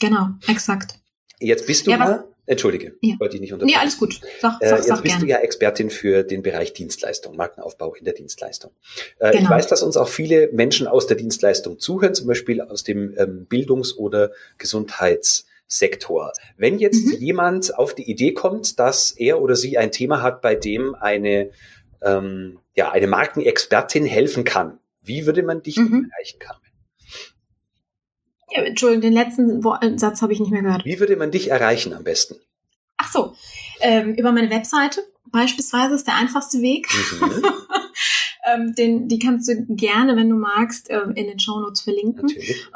Genau, exakt. Jetzt bist du ja, mal, entschuldige, ja. wollte ich nicht unterbrechen. Nee, alles gut. Sag, äh, sag, äh, jetzt sag bist gern. du ja Expertin für den Bereich Dienstleistung, Markenaufbau in der Dienstleistung. Äh, genau. Ich weiß, dass uns auch viele Menschen aus der Dienstleistung zuhören, zum Beispiel aus dem ähm, Bildungs- oder Gesundheitssektor. Wenn jetzt mhm. jemand auf die Idee kommt, dass er oder sie ein Thema hat, bei dem eine, ähm, ja, eine Markenexpertin helfen kann, wie würde man dich mhm. erreichen, Carmen? Entschuldigung, den letzten äh, Satz habe ich nicht mehr gehört. Wie würde man dich erreichen am besten? Ach so, ähm, über meine Webseite beispielsweise ist der einfachste Weg. Mhm. (laughs) ähm, den, die kannst du gerne, wenn du magst, äh, in den Shownotes verlinken.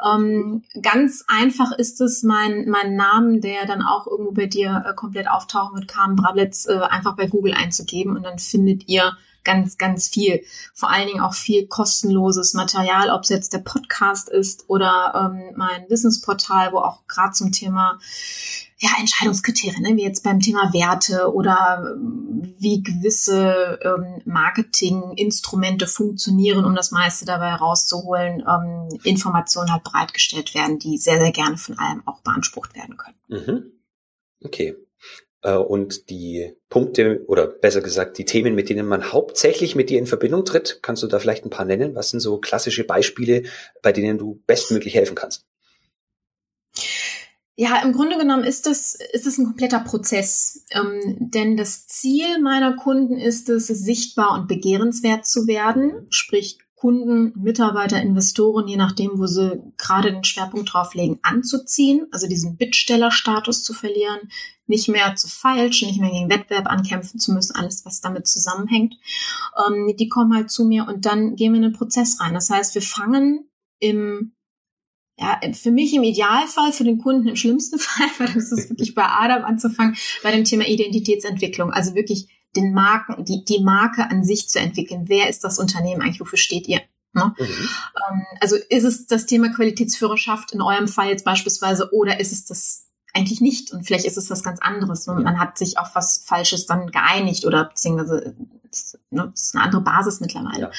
Ähm, ganz einfach ist es, mein, mein Namen, der dann auch irgendwo bei dir äh, komplett auftauchen wird, Carmen Brablitz, äh, einfach bei Google einzugeben und dann findet ihr ganz, ganz viel. Vor allen Dingen auch viel kostenloses Material, ob es jetzt der Podcast ist oder ähm, mein Wissensportal, wo auch gerade zum Thema ja, Entscheidungskriterien, ne, wie jetzt beim Thema Werte oder ähm, wie gewisse ähm, Marketinginstrumente funktionieren, um das meiste dabei rauszuholen, ähm, Informationen halt bereitgestellt werden, die sehr, sehr gerne von allem auch beansprucht werden können. Mhm. Okay. Äh, und die Punkte oder besser gesagt die Themen, mit denen man hauptsächlich mit dir in Verbindung tritt, kannst du da vielleicht ein paar nennen? Was sind so klassische Beispiele, bei denen du bestmöglich helfen kannst? Ja, im Grunde genommen ist das, ist das ein kompletter Prozess. Ähm, denn das Ziel meiner Kunden ist es, sichtbar und begehrenswert zu werden, sprich Kunden, Mitarbeiter, Investoren, je nachdem, wo sie gerade den Schwerpunkt drauf legen, anzuziehen, also diesen Bittstellerstatus zu verlieren, nicht mehr zu feilschen, nicht mehr gegen Wettbewerb ankämpfen zu müssen, alles, was damit zusammenhängt. Ähm, die kommen halt zu mir und dann gehen wir in den Prozess rein. Das heißt, wir fangen im ja, für mich im Idealfall, für den Kunden im schlimmsten (laughs) Fall, weil das ist wirklich bei Adam anzufangen, bei dem Thema Identitätsentwicklung. Also wirklich den Marken, die, die Marke an sich zu entwickeln. Wer ist das Unternehmen eigentlich? Wofür steht ihr? Ne? Mhm. Ähm, also ist es das Thema Qualitätsführerschaft in eurem Fall jetzt beispielsweise oder ist es das eigentlich nicht und vielleicht ist es was ganz anderes und man hat sich auf was Falsches dann geeinigt oder beziehungsweise das, ne, das ist eine andere Basis mittlerweile.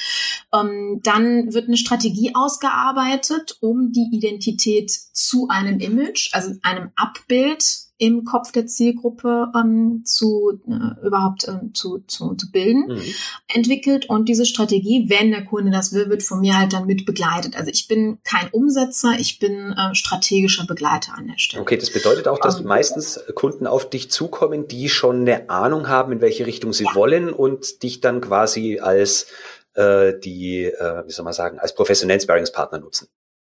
Ja. Ähm, dann wird eine Strategie ausgearbeitet, um die Identität zu einem Image, also einem Abbild im Kopf der Zielgruppe ähm, zu äh, überhaupt ähm, zu, zu, zu bilden, mhm. entwickelt. Und diese Strategie, wenn der Kunde das will, wird von mir halt dann mit begleitet. Also ich bin kein Umsetzer, ich bin äh, strategischer Begleiter an der Stelle. Okay, das bedeutet auch, dass um, ähm, meistens Kunden auf dich zukommen, die schon eine Ahnung haben, in welche Richtung sie ja. wollen und dich dann quasi als äh, die, äh, wie soll man sagen, als professionellen Sparringspartner nutzen.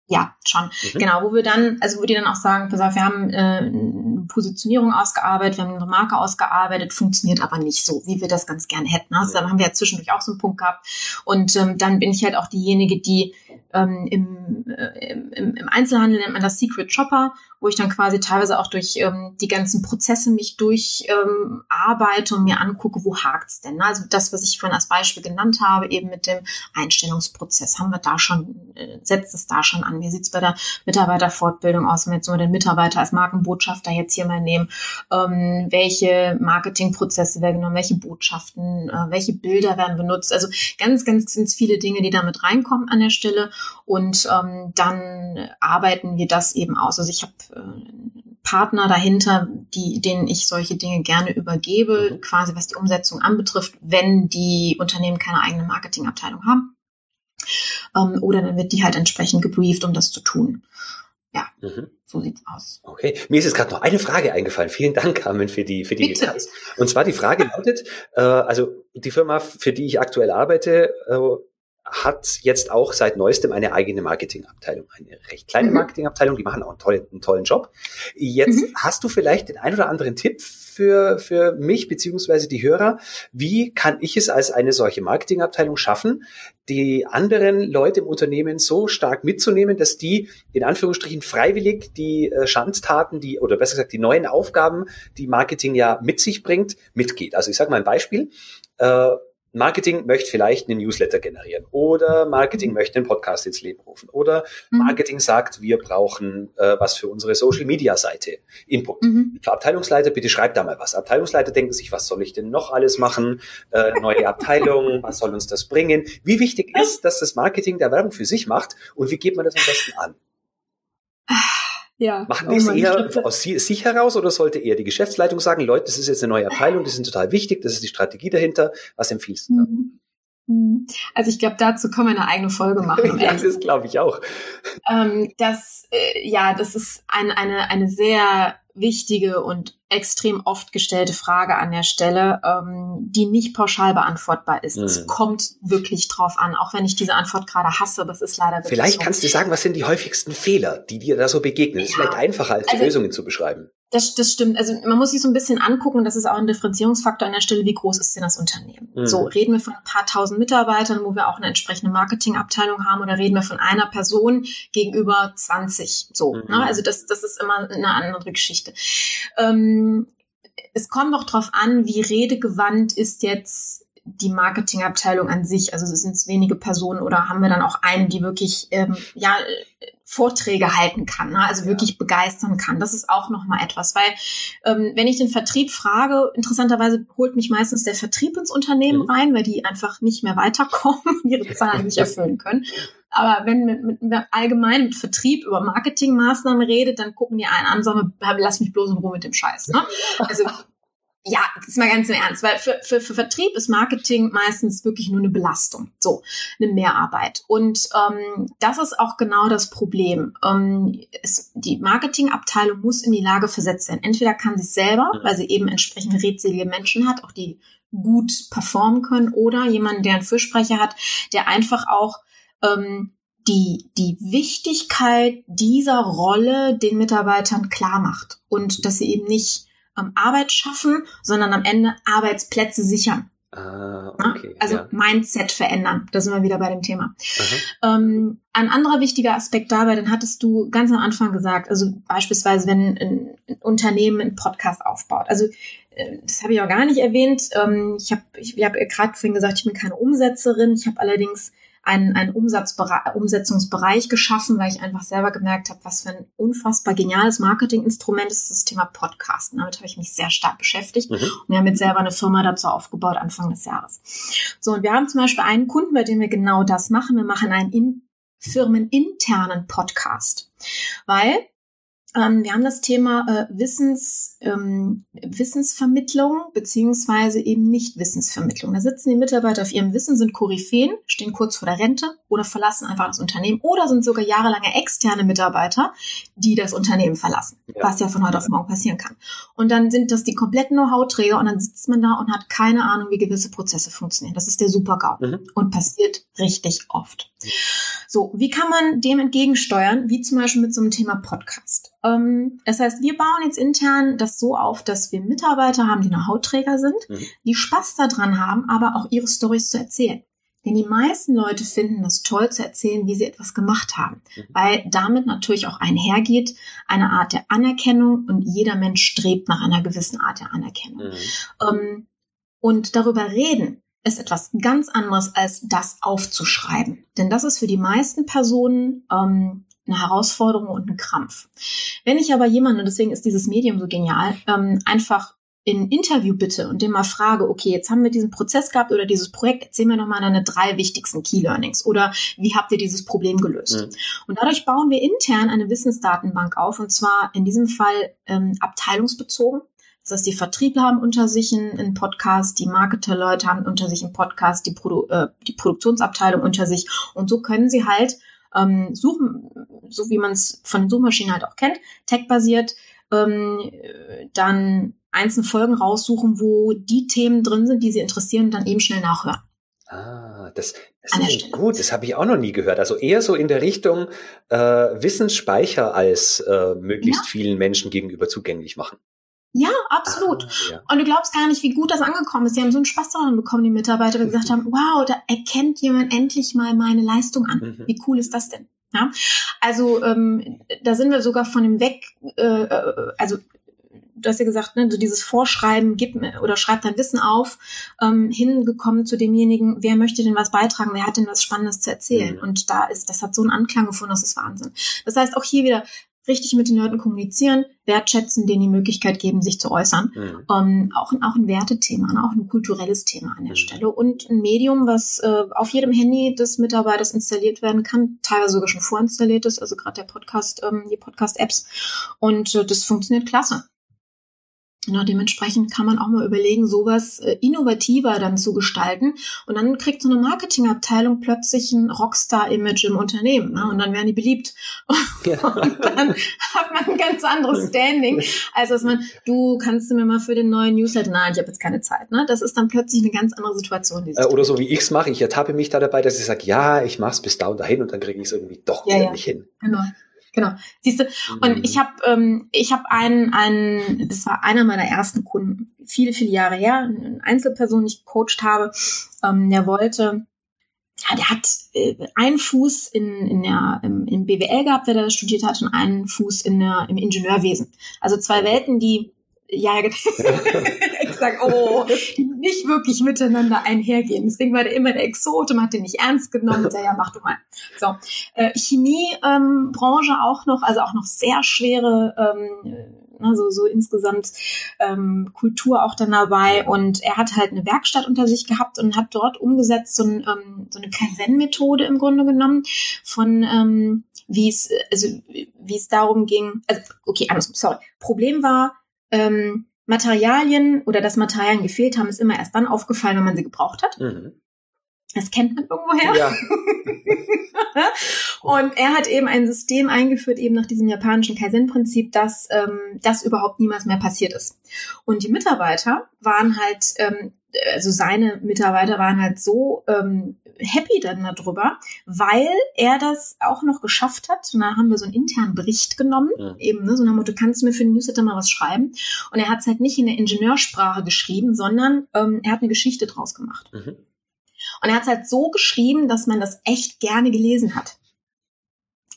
Ja, schon. Mhm. Genau, wo wir dann, also wo die dann auch sagen, pass auf, wir haben äh, eine Positionierung ausgearbeitet, wir haben eine Marke ausgearbeitet, funktioniert aber nicht so, wie wir das ganz gerne hätten. Also da haben wir ja zwischendurch auch so einen Punkt gehabt. Und ähm, dann bin ich halt auch diejenige, die ähm, im, äh, im, im Einzelhandel nennt man das Secret Shopper wo ich dann quasi teilweise auch durch ähm, die ganzen Prozesse mich durch ähm, und mir angucke, wo hakt's denn? Also das, was ich vorhin als Beispiel genannt habe, eben mit dem Einstellungsprozess, haben wir da schon, äh, setzt es da schon an? Wie sieht's bei der Mitarbeiterfortbildung aus, wenn wir jetzt nur den Mitarbeiter als Markenbotschafter jetzt hier mal nehmen? Ähm, welche Marketingprozesse werden genommen, welche Botschaften, äh, welche Bilder werden benutzt? Also ganz, ganz, ganz viele Dinge, die damit reinkommen an der Stelle. Und ähm, dann arbeiten wir das eben aus. Also ich habe Partner dahinter, die, denen ich solche Dinge gerne übergebe, mhm. quasi was die Umsetzung anbetrifft, wenn die Unternehmen keine eigene Marketingabteilung haben. Ähm, oder dann wird die halt entsprechend gebrieft, um das zu tun. Ja, mhm. so sieht's aus. Okay, mir ist jetzt gerade noch eine Frage eingefallen. (laughs) Vielen Dank, Carmen, für die für die Bitte. Details. Und zwar die Frage lautet: äh, Also die Firma, für die ich aktuell arbeite, äh, hat jetzt auch seit neuestem eine eigene Marketingabteilung, eine recht kleine mhm. Marketingabteilung, die machen auch einen tollen, einen tollen Job. Jetzt mhm. hast du vielleicht den ein oder anderen Tipp für, für mich beziehungsweise die Hörer. Wie kann ich es als eine solche Marketingabteilung schaffen, die anderen Leute im Unternehmen so stark mitzunehmen, dass die in Anführungsstrichen freiwillig die äh, Schandtaten, die, oder besser gesagt, die neuen Aufgaben, die Marketing ja mit sich bringt, mitgeht. Also ich sage mal ein Beispiel. Äh, Marketing möchte vielleicht einen Newsletter generieren oder Marketing mhm. möchte einen Podcast ins Leben rufen oder mhm. Marketing sagt, wir brauchen äh, was für unsere Social Media Seite. Input. Mhm. Für Abteilungsleiter, bitte schreibt da mal was. Abteilungsleiter denken sich, was soll ich denn noch alles machen? Äh, neue Abteilung, (laughs) was soll uns das bringen? Wie wichtig ist, dass das Marketing der Werbung für sich macht und wie geht man das am besten an? Ja. Machen die es oh eher aus sich heraus oder sollte eher die Geschäftsleitung sagen, Leute, das ist jetzt eine neue Abteilung, die sind total wichtig, das ist die Strategie dahinter. Was empfiehlst du? Mhm. mhm. Also ich glaube, dazu können wir eine eigene Folge machen. (laughs) ja, das glaube ich auch. Ähm, das, äh, ja, das ist ein, eine, eine sehr wichtige und extrem oft gestellte Frage an der Stelle, ähm, die nicht pauschal beantwortbar ist. Mhm. Es kommt wirklich drauf an, auch wenn ich diese Antwort gerade hasse, aber es ist leider wirklich Vielleicht so. kannst du sagen, was sind die häufigsten Fehler, die dir da so begegnen? Ja. Das ist vielleicht einfacher, als die also, Lösungen zu beschreiben. Das, das stimmt. Also man muss sich so ein bisschen angucken, das ist auch ein Differenzierungsfaktor an der Stelle, wie groß ist denn das Unternehmen? Mhm. So, reden wir von ein paar tausend Mitarbeitern, wo wir auch eine entsprechende Marketingabteilung haben, oder reden wir von einer Person gegenüber 20? So, mhm. ne? Also das, das ist immer eine andere Geschichte. Ähm, es kommt doch drauf an, wie redegewandt ist jetzt die Marketingabteilung an sich. Also sind es wenige Personen oder haben wir dann auch eine, die wirklich ähm, ja Vorträge halten kann, ne? also wirklich begeistern kann. Das ist auch noch mal etwas, weil ähm, wenn ich den Vertrieb frage, interessanterweise holt mich meistens der Vertrieb ins Unternehmen mhm. rein, weil die einfach nicht mehr weiterkommen und ihre Zahlen nicht erfüllen können. Aber wenn mit, mit, mit allgemein mit Vertrieb über Marketingmaßnahmen redet, dann gucken die einen an, sagen, lass mich bloß in Ruhe mit dem Scheiß. Ne? Also ja, das ist mal ganz im Ernst, weil für, für, für Vertrieb ist Marketing meistens wirklich nur eine Belastung, so eine Mehrarbeit. Und ähm, das ist auch genau das Problem. Ähm, es, die Marketingabteilung muss in die Lage versetzt sein. Entweder kann sie es selber, weil sie eben entsprechend redselige Menschen hat, auch die gut performen können, oder jemanden, der einen Fürsprecher hat, der einfach auch ähm, die, die Wichtigkeit dieser Rolle den Mitarbeitern klar macht und dass sie eben nicht ähm, Arbeit schaffen, sondern am Ende Arbeitsplätze sichern. Ah, okay, also ja. Mindset verändern. Da sind wir wieder bei dem Thema. Ähm, ein anderer wichtiger Aspekt dabei, dann hattest du ganz am Anfang gesagt, also beispielsweise, wenn ein, ein Unternehmen einen Podcast aufbaut. Also äh, das habe ich auch gar nicht erwähnt. Ähm, ich habe ich, ich hab gerade vorhin gesagt, ich bin keine Umsetzerin. Ich habe allerdings einen, einen Umsetzungsbereich geschaffen, weil ich einfach selber gemerkt habe, was für ein unfassbar geniales Marketinginstrument ist das Thema Podcasten. Damit habe ich mich sehr stark beschäftigt mhm. und wir haben jetzt selber eine Firma dazu aufgebaut Anfang des Jahres. So, und wir haben zum Beispiel einen Kunden, bei dem wir genau das machen. Wir machen einen in, firmeninternen Podcast, weil Ähm, wir haben das Thema äh, Wissens, ähm, Wissensvermittlung beziehungsweise eben nicht Wissensvermittlung. Da sitzen die Mitarbeiter auf ihrem Wissen, sind Koryphäen, stehen kurz vor der Rente oder verlassen einfach das Unternehmen oder sind sogar jahrelange externe Mitarbeiter, die das Unternehmen verlassen, ja. was ja von heute auf morgen passieren kann. Und dann sind das die kompletten Know-how-Träger und dann sitzt man da und hat keine Ahnung, wie gewisse Prozesse funktionieren. Das ist der Super-GAU mhm. und passiert richtig oft. So, wie kann man dem entgegensteuern? Wie zum Beispiel mit so einem Thema Podcast. Ähm, das heißt, wir bauen jetzt intern das so auf, dass wir Mitarbeiter haben, die eine Hautträger sind, mhm. die Spaß daran haben, aber auch ihre Stories zu erzählen. Denn die meisten Leute finden das toll zu erzählen, wie sie etwas gemacht haben, mhm. weil damit natürlich auch einhergeht eine Art der Anerkennung und jeder Mensch strebt nach einer gewissen Art der Anerkennung. Mhm. Ähm, und darüber reden ist etwas ganz anderes als das aufzuschreiben. Denn das ist für die meisten Personen ähm, eine Herausforderung und ein Krampf. Wenn ich aber jemanden, und deswegen ist dieses Medium so genial, ähm, einfach in Interview bitte und dem mal frage, okay, jetzt haben wir diesen Prozess gehabt oder dieses Projekt, erzähl mir nochmal deine drei wichtigsten Key Learnings oder wie habt ihr dieses Problem gelöst? Mhm. Und dadurch bauen wir intern eine Wissensdatenbank auf und zwar in diesem Fall ähm, abteilungsbezogen. Das heißt, die Vertriebler haben unter sich einen, Podcast, die Marketerleute haben unter sich einen Podcast, die, Produ äh, die Produktionsabteilung unter sich und so können sie halt ähm, suchen, so wie man es von Suchmaschinen halt auch kennt, tag-basiert, ähm, dann einzelne Folgen raussuchen, wo die Themen drin sind, die sie interessieren, dann eben schnell nachhören. Ah, das, das ist gut. Das habe ich auch noch nie gehört. Also eher so in der Richtung äh, Wissensspeicher als äh, möglichst ja. vielen Menschen gegenüber zugänglich machen. Ja, absolut. Ah, ja. Und du glaubst gar nicht, wie gut das angekommen ist. Die haben so einen Spaß daran bekommen, die Mitarbeiter, die gesagt haben, wow, da erkennt jemand endlich mal meine Leistung an. Mhm. Wie cool ist das denn? Ja, also ähm, da sind wir sogar von dem weg, äh, äh also du hast ja gesagt, ne, so dieses Vorschreiben, gib oder schreib dein Wissen auf, ähm, hingekommen zu demjenigen, wer möchte denn was beitragen, wer hat denn was Spannendes zu erzählen. Mhm. Und da ist, das hat so einen Anklang gefunden, das ist Wahnsinn. Das heißt, auch hier wieder richtig mit den Leuten kommunizieren, wertschätzen, denen die Möglichkeit geben, sich zu äußern. Mhm. Ähm, auch, auch ein Wertethema, ne, auch ein kulturelles Thema an der mhm. Stelle und ein Medium, was äh, auf jedem Handy des Mitarbeiters installiert werden kann, teilweise sogar schon vorinstalliert ist, also gerade der Podcast, ähm, die Podcast-Apps. Und äh, das funktioniert klasse. Genau, dementsprechend kann man auch mal überlegen, sowas äh, innovativer dann zu gestalten. Und dann kriegt so eine Marketingabteilung plötzlich ein Rockstar-Image im Unternehmen. Ne? Und dann werden die beliebt. (laughs) Ja. Und dann hat man ein ganz anderes Standing, als dass man, du kannst du mir mal für den neuen Newsletter, nein, ich habe jetzt keine Zeit. Ne? Das ist dann plötzlich eine ganz andere Situation. Äh, oder so wie ich es mache. Ich ertappe mich da dabei, dass ich sage, ja, ich mache es bis da und dahin und dann kriege ich es irgendwie doch ja, ja. nicht hin. Genau. Genau. Siehst du, und mhm. ich habe ähm, ich habe einen, einen, das war einer meiner ersten Kunden, viele, viele Jahre her, eine Einzelperson, die ich gecoacht habe, ähm, der wollte, ja, der hat äh, einen Fuß in, in der, im, im BWL gehabt, der da studiert hat, und einen Fuß in der, im Ingenieurwesen. Also zwei Welten, die ja, (laughs) genau. (laughs) ich sag, oh, die nicht wirklich miteinander einhergehen. Deswegen war der immer der Exot man hat den nicht ernst genommen. Und ja, mach du mal. So, äh, Chemiebranche ähm, auch noch, also auch noch sehr schwere, ähm, also so insgesamt ähm, Kultur auch dann dabei. Und er hat halt eine Werkstatt unter sich gehabt und hat dort umgesetzt so, ein, ähm, so eine Kaizen-Methode im Grunde genommen von ähm, wie es also wie es darum ging. Also okay, andersrum, sorry. Problem war ähm, Materialien oder dass Materialien gefehlt haben, ist immer erst dann aufgefallen, wenn man sie gebraucht hat. Mhm. Das kennt man irgendwoher. Ja. (laughs) und er hat eben ein System eingeführt, eben nach diesem japanischen Kaizen-Prinzip, dass ähm, das überhaupt niemals mehr passiert ist. Und die Mitarbeiter waren halt ähm, also seine Mitarbeiter waren halt so ähm, happy dann darüber, weil er das auch noch geschafft hat. Und da haben wir so einen internen Bericht genommen, ja. eben ne, so nach Motto, kannst du mir für den Newsletter mal was schreiben? Und er hat es halt nicht in der Ingenieursprache geschrieben, sondern ähm, er hat eine Geschichte draus gemacht. Mhm. Und er hat es halt so geschrieben, dass man das echt gerne gelesen hat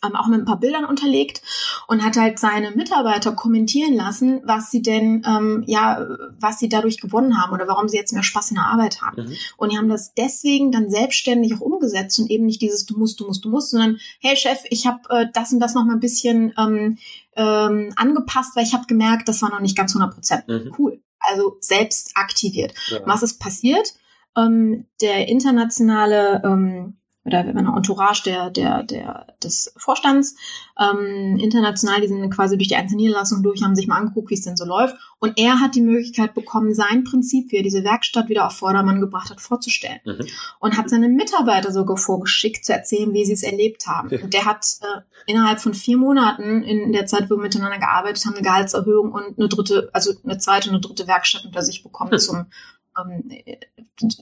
auch mit ein paar Bildern unterlegt und hat halt seine Mitarbeiter kommentieren lassen, was sie denn, ähm, ja, was sie dadurch gewonnen haben oder warum sie jetzt mehr Spaß in der Arbeit haben. Mhm. Und die haben das deswegen dann selbstständig auch umgesetzt und eben nicht dieses du musst, du musst, du musst, sondern hey Chef, ich habe äh, das und das noch mal ein bisschen ähm, ähm, angepasst, weil ich habe gemerkt, das war noch nicht ganz 100 Prozent. Mhm. Cool. Also selbst aktiviert. Ja. Was ist passiert? Ähm, der internationale ähm, oder einer Entourage der, der, der, des Vorstands ähm, international, die sind quasi durch die einzelnen Niederlassungen durch, haben sich mal angeguckt, wie es denn so läuft. Und er hat die Möglichkeit bekommen, sein Prinzip, wie er diese Werkstatt wieder auf Vordermann gebracht hat, vorzustellen. Mhm. Und hat seine Mitarbeiter sogar vorgeschickt, zu erzählen, wie sie es erlebt haben. Und der hat äh, innerhalb von vier Monaten in der Zeit, wo wir miteinander gearbeitet haben, eine Gehaltserhöhung und eine dritte, also eine zweite und eine dritte Werkstatt unter sich bekommen mhm. zum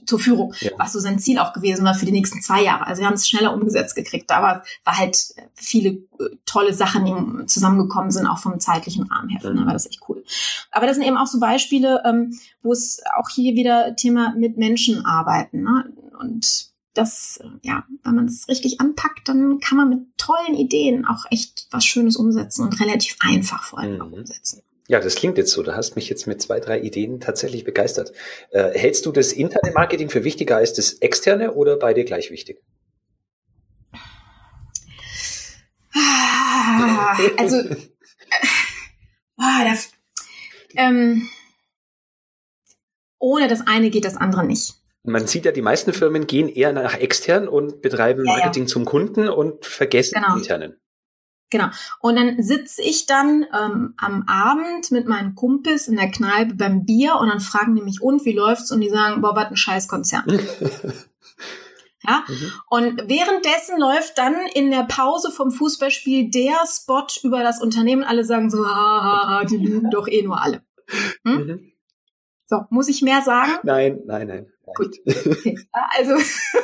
zur Führung, ja. was so sein Ziel auch gewesen war für die nächsten zwei Jahre. Also wir haben es schneller umgesetzt gekriegt, aber war halt viele äh, tolle Sachen, die zusammengekommen sind, auch vom zeitlichen Rahmen her. Mhm. war das echt cool. Aber das sind eben auch so Beispiele, ähm, wo es auch hier wieder Thema mit Menschen arbeiten. Ne? Und das, ja, wenn man es richtig anpackt, dann kann man mit tollen Ideen auch echt was Schönes umsetzen und relativ einfach vor allem mhm. auch umsetzen. Ja, das klingt jetzt so. Du hast mich jetzt mit zwei, drei Ideen tatsächlich begeistert. Äh, hältst du das interne Marketing für wichtiger als das externe oder beide gleich wichtig? Ah, also, äh, (laughs) ah, das, ähm, ohne das eine geht das andere nicht. Man sieht ja, die meisten Firmen gehen eher nach extern und betreiben Marketing ja. zum Kunden und vergessen genau. internen. Genau. Und dann sitze ich dann ähm, am Abend mit meinen Kumpels in der Kneipe beim Bier und dann fragen die mich, und wie läuft's? Und die sagen, boah, was ein Scheißkonzern. (laughs) ja. Mhm. Und währenddessen läuft dann in der Pause vom Fußballspiel der Spot über das Unternehmen. Alle sagen so, ha, die lügen doch eh nur alle. Hm? Mhm. So, muss ich mehr sagen? Nein, nein, nein. Gut. (laughs) Okay. Also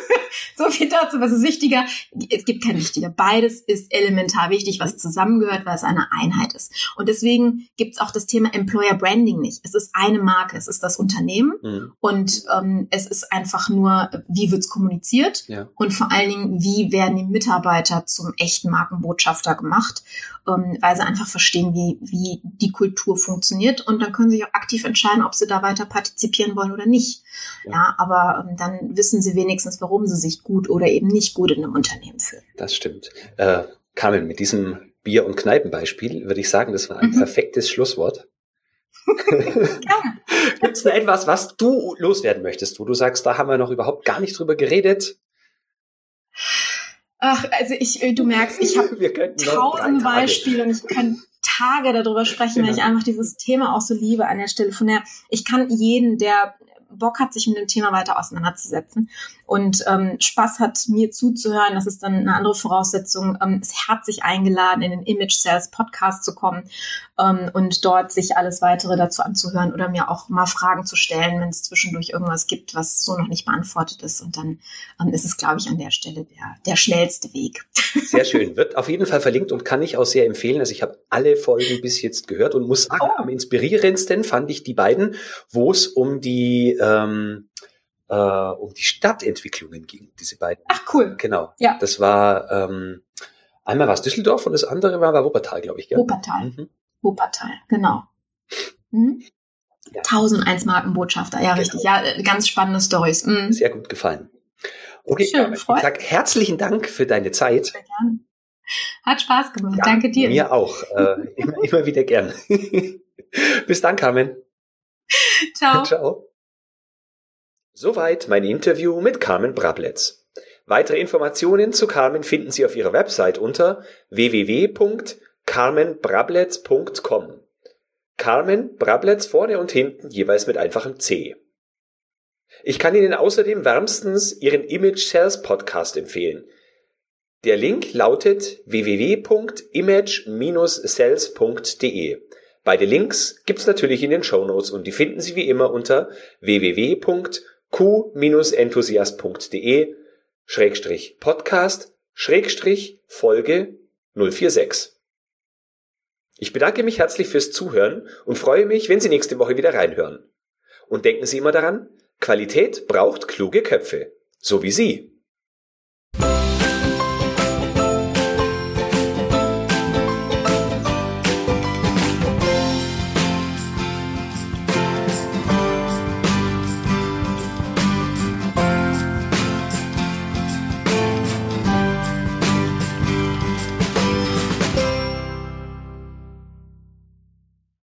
(laughs) so viel dazu. Was ist wichtiger? Es gibt kein wichtiger. Beides ist elementar wichtig, was zusammengehört, weil es eine Einheit ist. Und deswegen gibt es auch das Thema Employer Branding nicht. Es ist eine Marke, es ist das Unternehmen mhm. und ähm, es ist einfach nur, wie wird's kommuniziert ja. und vor allen Dingen, wie werden die Mitarbeiter zum echten Markenbotschafter gemacht, ähm, weil sie einfach verstehen, wie, wie die Kultur funktioniert und dann können sie auch aktiv entscheiden, ob sie da weiter partizipieren wollen oder nicht. Ja, ja aber ähm, dann wissen sie wenigstens, warum sie sich gut oder eben nicht gut in einem Unternehmen fühlen. Das stimmt. Äh, Carmen, mit diesem Bier- und Kneipenbeispiel würde ich sagen, das war ein mhm. perfektes Schlusswort. (laughs) Gibt es etwas, was du loswerden möchtest, wo du sagst, da haben wir noch überhaupt gar nicht drüber geredet? Ach, also ich, äh, du merkst, ich habe (laughs) tausend Beispiele und ich kann Tage darüber sprechen, ja. weil ich einfach dieses Thema auch so liebe an der Stelle. Von der, ich kann jeden, der Bock hat, sich mit dem Thema weiter auseinanderzusetzen und ähm, Spaß hat, mir zuzuhören, das ist dann eine andere Voraussetzung, ähm, ist herzlich eingeladen, in den Image Sales Podcast zu kommen ähm, und dort sich alles weitere dazu anzuhören oder mir auch mal Fragen zu stellen, wenn es zwischendurch irgendwas gibt, was so noch nicht beantwortet ist. Und dann ähm, ist es, glaube ich, an der Stelle der, der schnellste Weg. Sehr schön. (laughs) Wird auf jeden Fall verlinkt und kann ich auch sehr empfehlen. Also ich habe alle Folgen bis jetzt gehört und muss sagen, oh. am inspirierendsten fand ich die beiden, wo es um die ähm, äh, um die Stadtentwicklungen ging, diese beiden. Ach cool. Genau. Ja. Das war ähm, einmal war es Düsseldorf und das andere war, war Wuppertal, glaube ich. Gell? Wuppertal. Mhm. Wuppertal, genau. Mhm. Ja. 1001 Markenbotschafter, ja, genau. richtig. Ja, ganz spannende Stories. Mhm. Sehr gut gefallen. Okay, Schön, ich sag herzlichen Dank für deine Zeit. Sehr gerne. Hat Spaß gemacht. Ja, Danke dir. Mir auch. (laughs) Äh, immer, immer wieder gern. (laughs) Bis dann, Carmen. Ciao. (laughs) Ciao. Soweit mein Interview mit Carmen Brabletz. Weitere Informationen zu Carmen finden Sie auf ihrer Website unter www.carmenbrabletz.com. Carmen Brabletz vorne und hinten jeweils mit einfachem C. Ich kann Ihnen außerdem wärmstens Ihren Image Sales Podcast empfehlen. Der Link lautet www.image-sales.de. Beide Links gibt's natürlich in den Show Notes und die finden Sie wie immer unter www.q-enthusiast.de Schrägstrich Podcast Schrägstrich Folge 046. Ich bedanke mich herzlich fürs Zuhören und freue mich, wenn Sie nächste Woche wieder reinhören. Und denken Sie immer daran, Qualität braucht kluge Köpfe. So wie Sie.